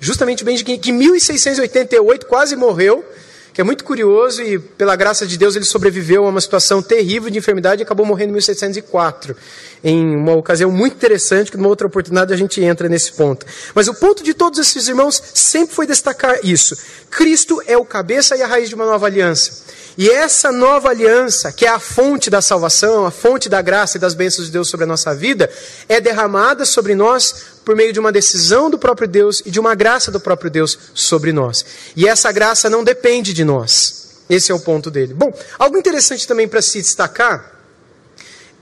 Justamente Benjamin Kitt, que em 1688 quase morreu, que é muito curioso e, pela graça de Deus, ele sobreviveu a uma situação terrível de enfermidade e acabou morrendo em 1704, em uma ocasião muito interessante, que numa outra oportunidade a gente entra nesse ponto. Mas o ponto de todos esses irmãos sempre foi destacar isso. Cristo é o cabeça e a raiz de uma nova aliança. E essa nova aliança, que é a fonte da salvação, a fonte da graça e das bênçãos de Deus sobre a nossa vida, é derramada sobre nós por meio de uma decisão do próprio Deus e de uma graça do próprio Deus sobre nós. E essa graça não depende de nós. Esse é o ponto dele. Bom, algo interessante também para se destacar.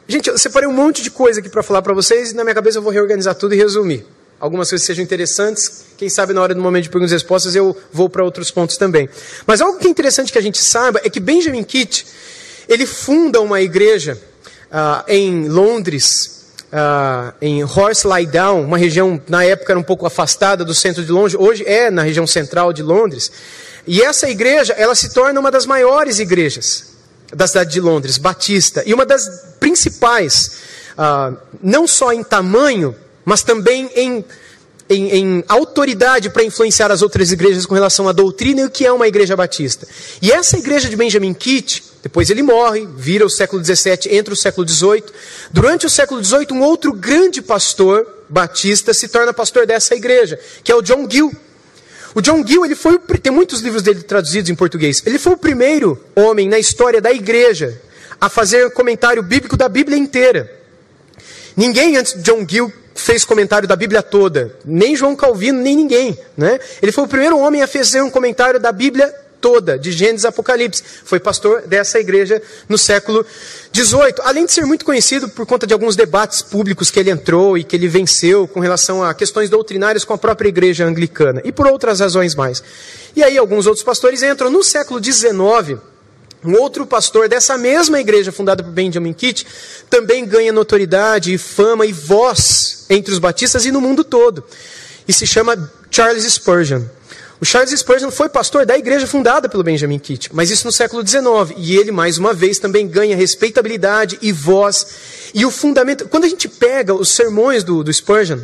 Gente, eu separei um monte de coisa aqui para falar para vocês e na minha cabeça eu vou reorganizar tudo e resumir. Algumas coisas sejam interessantes, quem sabe na hora do momento de perguntas e respostas eu vou para outros pontos também. Mas algo que é interessante que a gente saiba é que Benjamin Kitt, ele funda uma igreja uh, em Londres, uh, em Horse Down, uma região na época era um pouco afastada do centro de Londres, hoje é na região central de Londres. E essa igreja, ela se torna uma das maiores igrejas da cidade de Londres, batista, e uma das principais, uh, não só em tamanho, mas também em em, em autoridade para influenciar as outras igrejas com relação à doutrina e o que é uma igreja batista. E essa igreja de Benjamin Kitt, depois ele morre, vira o século XVII, entra o século XVIII. Durante o século XVIII, um outro grande pastor batista se torna pastor dessa igreja, que é o John Gill. O John Gill, ele foi, tem muitos livros dele traduzidos em português. Ele foi o primeiro homem na história da igreja a fazer comentário bíblico da Bíblia inteira. Ninguém antes de John Gill fez comentário da Bíblia toda, nem João Calvino, nem ninguém. Né? Ele foi o primeiro homem a fazer um comentário da Bíblia toda, de Gênesis a Apocalipse. Foi pastor dessa igreja no século XVIII. Além de ser muito conhecido por conta de alguns debates públicos que ele entrou e que ele venceu com relação a questões doutrinárias com a própria igreja anglicana e por outras razões mais. E aí alguns outros pastores entram. No século XIX, um outro pastor dessa mesma igreja fundada por Benjamin Kitt também ganha notoriedade, fama e voz entre os batistas e no mundo todo. E se chama Charles Spurgeon. O Charles Spurgeon foi pastor da igreja fundada pelo Benjamin Kitt, mas isso no século XIX. E ele, mais uma vez, também ganha respeitabilidade e voz. E o fundamento. Quando a gente pega os sermões do, do Spurgeon,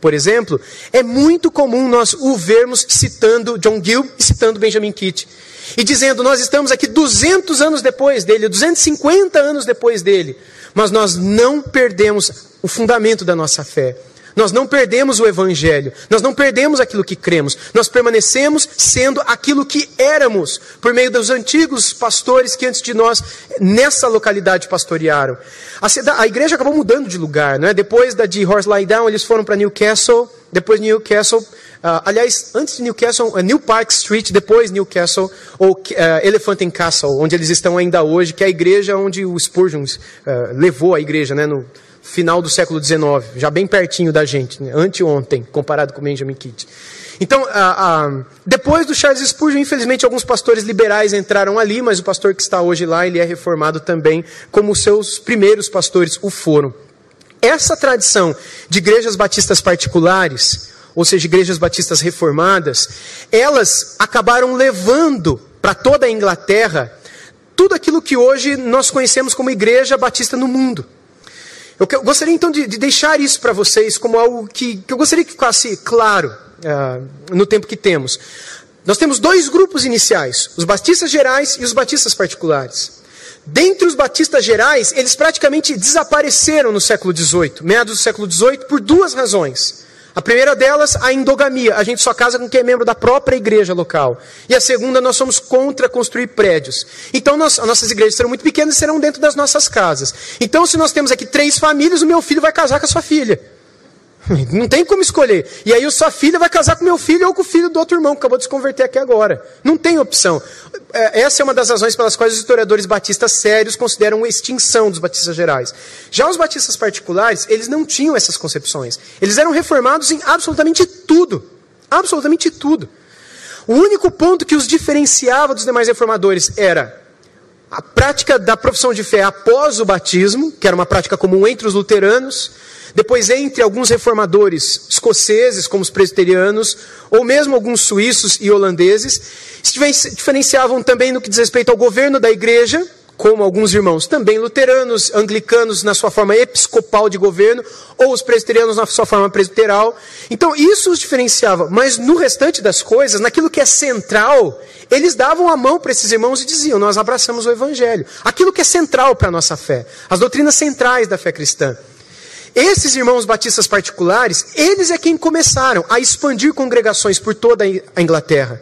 por exemplo, é muito comum nós o vermos citando John Gill e citando Benjamin Kitt e dizendo: Nós estamos aqui 200 anos depois dele, 250 anos depois dele, mas nós não perdemos o fundamento da nossa fé. Nós não perdemos o Evangelho, nós não perdemos aquilo que cremos, nós permanecemos sendo aquilo que éramos, por meio dos antigos pastores que antes de nós nessa localidade pastorearam. A, a igreja acabou mudando de lugar, não é? depois da de Horse Lie Down, eles foram para Newcastle, depois Newcastle Uh, aliás, antes de Newcastle, uh, New Park Street, depois Newcastle, ou uh, Elephant and Castle, onde eles estão ainda hoje, que é a igreja onde o Spurgeon uh, levou a igreja, né, no final do século XIX, já bem pertinho da gente, né, anteontem, comparado com Benjamin Kidd. Então, depois do Charles Spurgeon, infelizmente, alguns pastores liberais entraram ali, mas o pastor que está hoje lá, ele é reformado também, como os seus primeiros pastores o foram. Essa tradição de igrejas batistas particulares, ou seja, igrejas batistas reformadas, elas acabaram levando para toda a Inglaterra tudo aquilo que hoje nós conhecemos como igreja batista no mundo. Eu gostaria então de, de deixar isso para vocês como algo que, que, eu gostaria que ficasse claro uh, no tempo que temos. Nós temos dois grupos iniciais, os batistas gerais e os batistas particulares. Dentre os batistas gerais, eles praticamente desapareceram no século XVIII, meados do século XVIII, por duas razões. A primeira delas, a endogamia. A gente só casa com quem é membro da própria igreja local. E a segunda, nós somos contra construir prédios. Então, nós, as nossas igrejas serão muito pequenas e serão dentro das nossas casas. Então, se nós temos aqui três famílias, o meu filho vai casar com a sua filha. Não tem como escolher. E aí, sua filha vai casar com meu filho ou com o filho do outro irmão, que acabou de se converter aqui agora. Não tem opção. É, essa é uma das razões pelas quais os historiadores batistas sérios consideram a extinção dos batistas gerais. Já os batistas particulares, eles não tinham essas concepções. Eles eram reformados em absolutamente tudo. Absolutamente tudo. O único ponto que os diferenciava dos demais reformadores era a prática da profissão de fé após o batismo, que era uma prática comum entre os luteranos, depois, entre alguns reformadores escoceses, como os presbiterianos, ou mesmo alguns suíços e holandeses, se diferenciavam também no que diz respeito ao governo da igreja, como alguns irmãos, também luteranos, anglicanos na sua forma episcopal de governo, ou os presbiterianos na sua forma presbiteral. Então, isso os diferenciava. Mas no restante das coisas, naquilo que é central, eles davam a mão para esses irmãos e diziam: Nós abraçamos o Evangelho. Aquilo que é central para a nossa fé, as doutrinas centrais da fé cristã. Esses irmãos batistas particulares, eles é quem começaram a expandir congregações por toda a Inglaterra.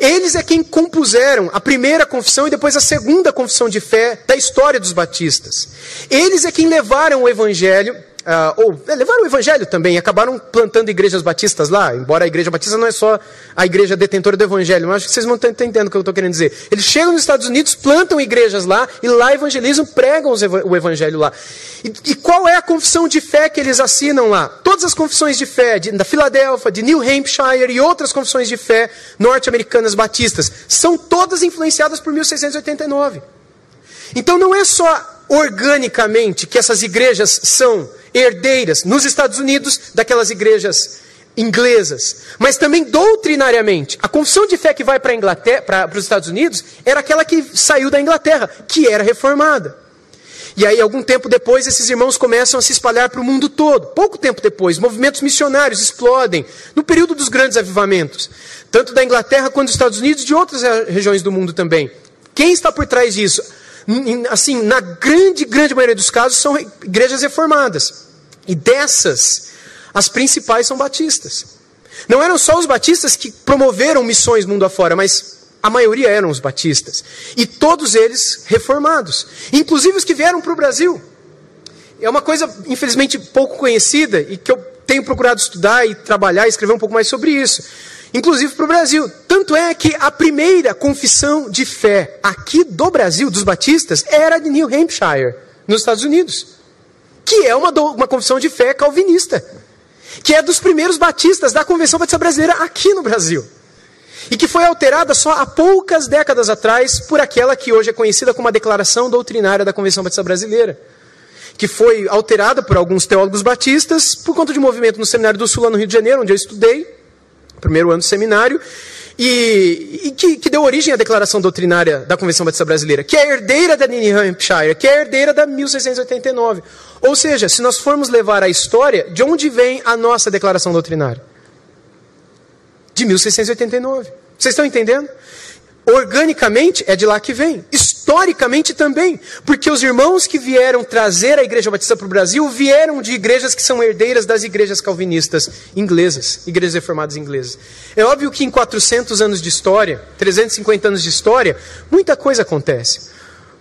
Eles é quem compuseram a primeira confissão e depois a segunda confissão de fé da história dos batistas. Eles é quem levaram o evangelho Uh, ou é, levaram o evangelho também, acabaram plantando igrejas batistas lá, embora a igreja batista não é só a igreja detentora do evangelho, mas acho que vocês não estão entendendo o que eu estou querendo dizer. Eles chegam nos Estados Unidos, plantam igrejas lá, e lá evangelizam, pregam o evangelho lá. E, e, qual é a confissão de fé que eles assinam lá? Todas as confissões de fé de, da Filadélfia, de New Hampshire e outras confissões de fé norte-americanas batistas, são todas influenciadas por 1689. Então não é só organicamente que essas igrejas são herdeiras nos Estados Unidos daquelas igrejas inglesas, mas também doutrinariamente. A confissão de fé que vai para os Estados Unidos era aquela que saiu da Inglaterra, que era reformada. E aí, algum tempo depois, esses irmãos começam a se espalhar para o mundo todo. Pouco tempo depois, movimentos missionários explodem no período dos grandes avivamentos, tanto da Inglaterra quanto dos Estados Unidos e de outras regiões do mundo também. Quem está por trás disso? Assim, na grande, grande maioria dos casos, são igrejas reformadas. E dessas, as principais são batistas. Não eram só os batistas que promoveram missões mundo afora, mas a maioria eram os batistas. E todos eles reformados. Inclusive os que vieram para o Brasil. É uma coisa, infelizmente, pouco conhecida e que eu tenho procurado estudar e trabalhar e escrever um pouco mais sobre isso. Inclusive para o Brasil. Tanto é que a primeira confissão de fé aqui do Brasil, dos batistas, era de New Hampshire, nos Estados Unidos. Que é uma, do, uma confissão de fé calvinista. Que é dos primeiros batistas da Convenção Batista Brasileira aqui no Brasil e que foi alterada só há poucas décadas atrás por aquela que hoje é conhecida como a Declaração Doutrinária da Convenção Batista Brasileira, que foi alterada por alguns teólogos batistas por conta de um movimento no Seminário do Sul, lá no Rio de Janeiro, onde eu estudei, primeiro ano do seminário, e, e que, que, deu origem à Declaração Doutrinária da Convenção Batista Brasileira, que é herdeira da New Hampshire, que é herdeira da 1689. Ou seja, se nós formos levar a história, de onde vem a nossa Declaração Doutrinária? de 1689. Vocês estão entendendo? Organicamente é de lá que vem. Historicamente também. Porque os irmãos que vieram trazer a Igreja Batista para o Brasil vieram de igrejas que são herdeiras das igrejas calvinistas inglesas, igrejas reformadas inglesas. É óbvio que em 400 anos de história, 350 anos de história, muita coisa acontece.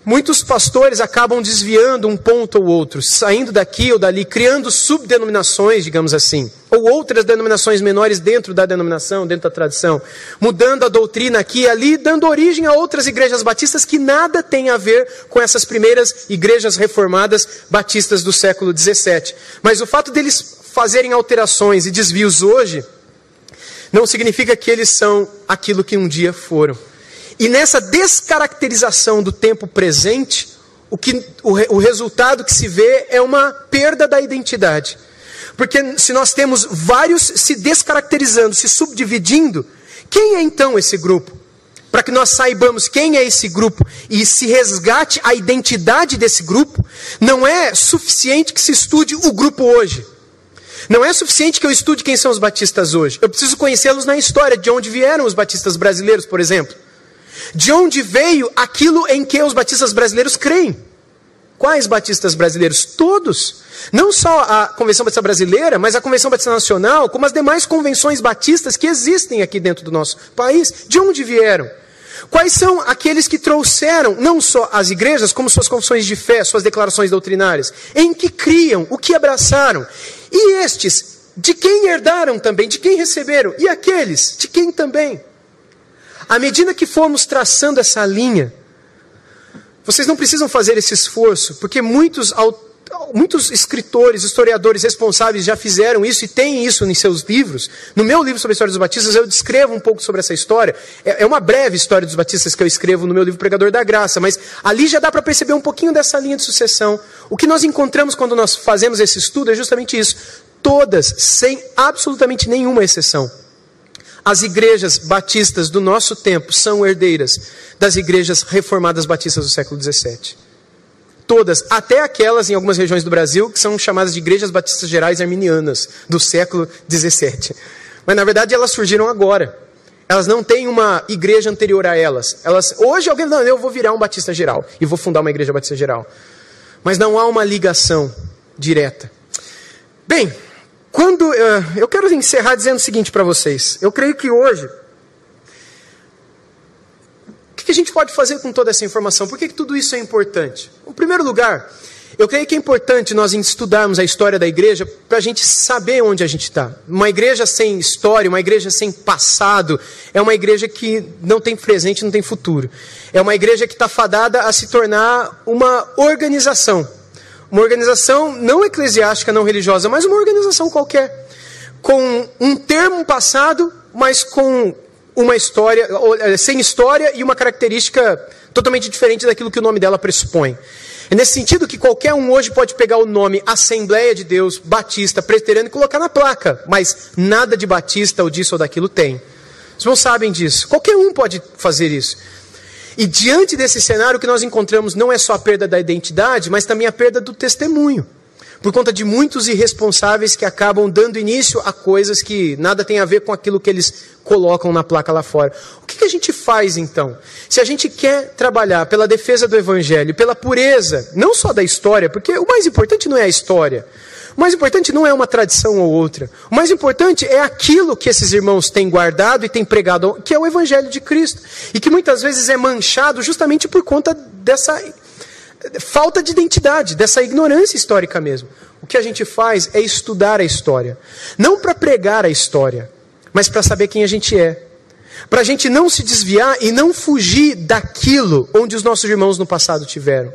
Muitos pastores acabam desviando um ponto ou outro, saindo daqui ou dali, criando subdenominações, digamos assim, ou outras denominações menores dentro da denominação, dentro da tradição, mudando a doutrina aqui e ali, dando origem a outras igrejas batistas que nada tem a ver com essas primeiras igrejas reformadas batistas do século XVII. Mas o fato deles fazerem alterações e desvios hoje, não significa que eles são aquilo que um dia foram. E nessa descaracterização do tempo presente, o, que, o, o resultado que se vê é uma perda da identidade. Porque se nós temos vários se descaracterizando, se subdividindo, quem é então esse grupo? Para que nós saibamos quem é esse grupo e se resgate a identidade desse grupo, não é suficiente que se estude o grupo hoje. Não é suficiente que eu estude quem são os batistas hoje. Eu preciso conhecê-los na história, de onde vieram os batistas brasileiros, por exemplo. De onde veio aquilo em que os batistas brasileiros creem? Quais batistas brasileiros? Todos. Não só a Convenção Batista Brasileira, mas a Convenção Batista Nacional, como as demais convenções batistas que existem aqui dentro do nosso país. De onde vieram? Quais são aqueles que trouxeram não só as igrejas, como suas confissões de fé, suas declarações doutrinárias? Em que criam? O que abraçaram? E estes, de quem herdaram também? De quem receberam? E aqueles, de quem também? À medida que formos traçando essa linha, vocês não precisam fazer esse esforço, porque muitos, muitos escritores, historiadores responsáveis já fizeram isso e têm isso em seus livros. No meu livro sobre a história dos batistas, eu descrevo um pouco sobre essa história. É, é uma breve história dos batistas que eu escrevo no meu livro Pregador da Graça, mas ali já dá para perceber um pouquinho dessa linha de sucessão. O que nós encontramos quando nós fazemos esse estudo é justamente isso. Todas, sem absolutamente nenhuma exceção as igrejas batistas do nosso tempo são herdeiras das igrejas reformadas batistas do século XVII. Todas, até aquelas em algumas regiões do Brasil que são chamadas de igrejas batistas gerais arminianas do século XVII. Mas na verdade elas surgiram agora. Elas não têm uma igreja anterior a elas. Elas hoje alguém não, eu vou virar um batista geral e vou fundar uma igreja batista geral. Mas não há uma ligação direta. Bem, quando uh, eu quero encerrar dizendo o seguinte para vocês, eu creio que hoje o que a gente pode fazer com toda essa informação? Por que, que tudo isso é importante? Em primeiro lugar, eu creio que é importante nós estudarmos a história da igreja para a gente saber onde a gente está. Uma igreja sem história, uma igreja sem passado, é uma igreja que não tem presente, não tem futuro. É uma igreja que está fadada a se tornar uma organização uma organização não eclesiástica, não religiosa, mas uma organização qualquer. Com um termo passado, mas com uma história, eh, sem história e uma característica totalmente diferente daquilo que o nome dela pressupõe. É nesse sentido que qualquer um hoje pode pegar o nome Assembleia de Deus, Batista, Presbiteriano e colocar na placa, mas nada de Batista ou disso ou daquilo tem. Os irmãos sabem disso. Qualquer um pode fazer isso. E diante desse cenário, o que nós encontramos não é só a perda da identidade, mas também a perda do testemunho. Por conta de muitos irresponsáveis que acabam dando início a coisas que nada tem a ver com aquilo que eles colocam na placa lá fora. O que, a gente faz então? Se a gente quer trabalhar pela defesa do Evangelho, pela pureza, não só da história, porque o mais importante não é a história. O mais importante não é uma tradição ou outra. O mais importante é aquilo que esses irmãos têm guardado e têm pregado, que é o Evangelho de Cristo. E que muitas vezes é manchado justamente por conta dessa falta de identidade, dessa ignorância histórica mesmo. O que a gente faz é estudar a história. Não para pregar a história, mas para saber quem a gente é. Para a gente não se desviar e não fugir daquilo onde os nossos irmãos no passado tiveram.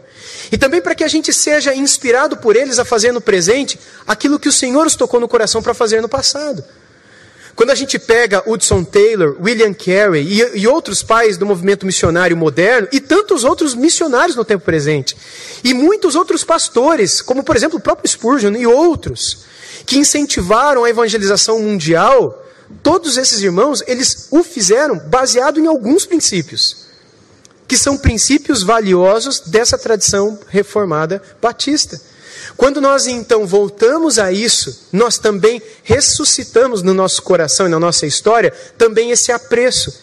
E também para que a gente seja inspirado por eles a fazer no presente aquilo que o Senhor os tocou no coração para fazer no passado. Quando a gente pega Hudson Taylor, William Carey e, e, outros pais do movimento missionário moderno e tantos outros missionários no tempo presente, e muitos outros pastores, como por exemplo o próprio Spurgeon e outros, que incentivaram a evangelização mundial, todos esses irmãos, eles o fizeram baseado em alguns princípios que são princípios valiosos dessa tradição reformada batista. Quando nós então voltamos a isso, nós também ressuscitamos no nosso coração e na nossa história também esse apreço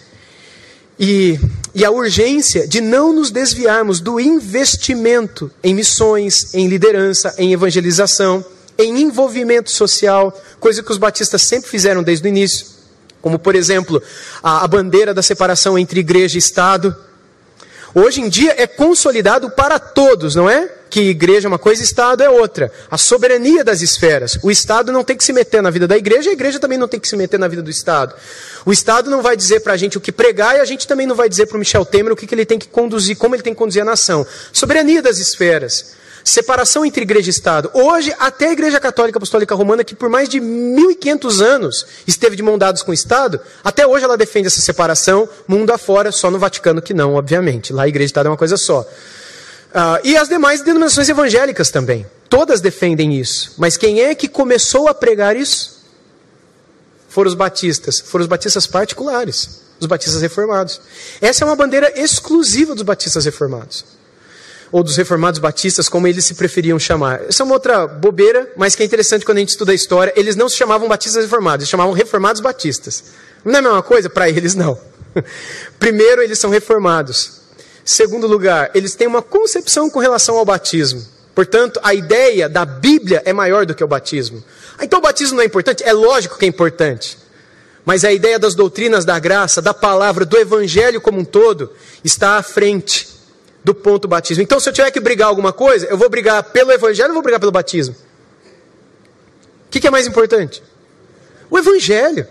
e, e a urgência de não nos desviarmos do investimento em missões, em liderança, em evangelização, em envolvimento social, coisa que os batistas sempre fizeram desde o início, como por exemplo a, a bandeira da separação entre igreja e Estado Hoje em dia é consolidado para todos, não é? Que igreja é uma coisa, Estado é outra. A soberania das esferas. O Estado não tem que se meter na vida da igreja, a igreja também não tem que se meter na vida do Estado. O Estado não vai dizer para a gente o que pregar e a gente também não vai dizer para o Michel Temer o que, que ele tem que conduzir, como ele tem que conduzir a nação. Soberania das esferas separação entre igreja e Estado. Hoje, até a Igreja Católica Apostólica Romana, que por mais de 1.500 anos esteve de mão dados com o Estado, até hoje ela defende essa separação, mundo afora, só no Vaticano que não, obviamente. Lá a igreja e Estado é uma coisa só. Uh, e as demais denominações evangélicas também. Todas defendem isso. Mas quem é que começou a pregar isso? Foram os batistas. Foram os batistas particulares. Os batistas reformados. Essa é uma bandeira exclusiva dos batistas reformados ou dos reformados batistas, como eles se preferiam chamar. Essa é uma outra bobeira, mas que é interessante quando a gente estuda a história. Eles não se chamavam batistas reformados, eles chamavam reformados batistas. Não é a mesma coisa? Para eles, não. Primeiro, eles são reformados. Segundo lugar, eles têm uma concepção com relação ao batismo. Portanto, a ideia da Bíblia é maior do que o batismo. Ah, então o batismo não é importante? É lógico que é importante. Mas a ideia das doutrinas da graça, da palavra, do evangelho como um todo, está à frente do ponto batismo. Então, se eu tiver que brigar alguma coisa, eu vou brigar pelo evangelho ou vou brigar pelo batismo? O que, que é mais importante? O evangelho.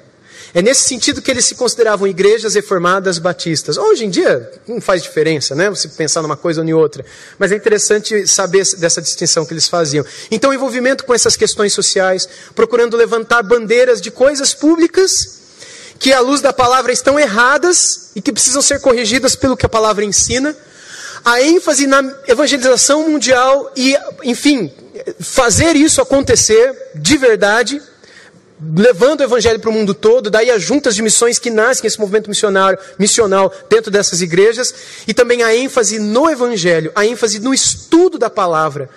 É nesse sentido que eles se consideravam igrejas reformadas batistas. Hoje em dia, não faz diferença, né? Você pensar numa coisa ou em outra. Mas é interessante saber dessa distinção que eles faziam. Então, envolvimento com essas questões sociais, procurando levantar bandeiras de coisas públicas que, à luz da palavra, estão erradas e que precisam ser corrigidas pelo que a palavra ensina a ênfase na evangelização mundial e, enfim, fazer isso acontecer de verdade, levando o evangelho para o mundo todo, daí as juntas de missões que nascem esse movimento missionário, missional dentro dessas igrejas, e também a ênfase no evangelho, a ênfase no estudo da palavra.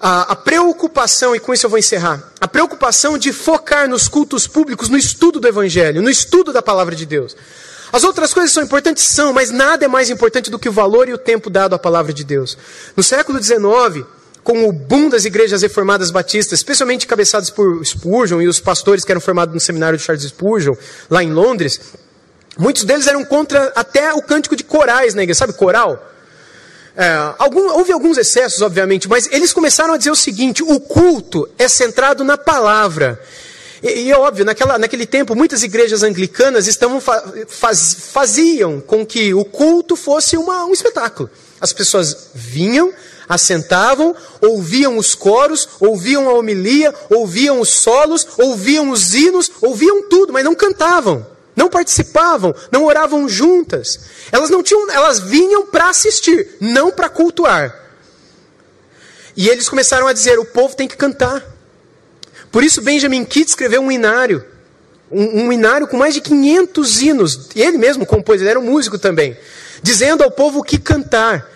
A, a preocupação, e com isso eu vou encerrar, a preocupação de focar nos cultos públicos, no estudo do evangelho, no estudo da palavra de Deus. As outras coisas são importantes? São, mas nada é mais importante do que o valor e o tempo dado à palavra de Deus. No século XIX, com o boom das igrejas reformadas batistas, especialmente cabeçadas por Spurgeon e os pastores que eram formados no seminário de Charles Spurgeon, lá em Londres, muitos deles eram contra até o cântico de corais na igreja, sabe coral? É, algum, houve alguns excessos, obviamente, mas eles começaram a dizer o seguinte: o culto é centrado na palavra. E, e é óbvio, naquela, naquele tempo, muitas igrejas anglicanas estavam, faz, faziam com que o culto fosse uma, um espetáculo. As pessoas vinham, assentavam, ouviam os coros, ouviam a homilia, ouviam os solos, ouviam os hinos, ouviam tudo, mas não cantavam, não participavam, não oravam juntas. Elas não tinham, elas vinham para assistir, não para cultuar. E eles começaram a dizer: o povo tem que cantar. Por isso, Benjamin Kitt escreveu um inário, um, um inário com mais de 500 hinos. Ele mesmo compôs, ele era um músico também, dizendo ao povo o que cantar.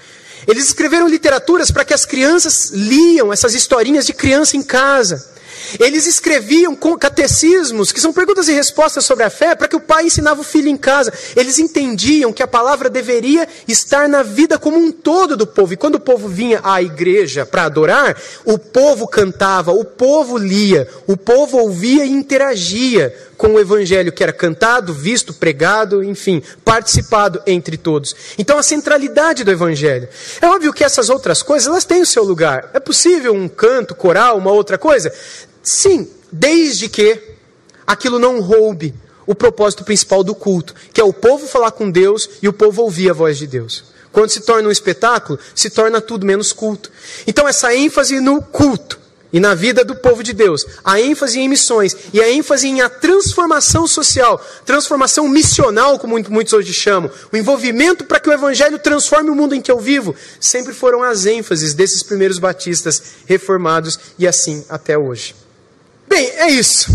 Eles escreveram literaturas para que as crianças liam essas historinhas de criança em casa. Eles escreviam catecismos, que são perguntas e respostas sobre a fé, para que o pai ensinava o filho em casa. Eles entendiam que a palavra deveria estar na vida como um todo do povo. E quando o povo vinha à igreja para adorar, o povo cantava, o povo lia, o povo ouvia e interagia com o evangelho que era cantado, visto, pregado, enfim, participado entre todos. Então a centralidade do evangelho. É óbvio que essas outras coisas, elas têm o seu lugar. É possível um canto, coral, uma outra coisa? Sim, desde que aquilo não roube o propósito principal do culto, que é o povo falar com Deus e o povo ouvir a voz de Deus. Quando se torna um espetáculo, se torna tudo menos culto. Então essa ênfase no culto e na vida do povo de Deus, a ênfase em missões e a ênfase em a transformação social, transformação missional, como muitos hoje chamam, o envolvimento para que o evangelho transforme o mundo em que eu vivo, sempre foram as ênfases desses primeiros batistas reformados e assim até hoje. Bem, é isso.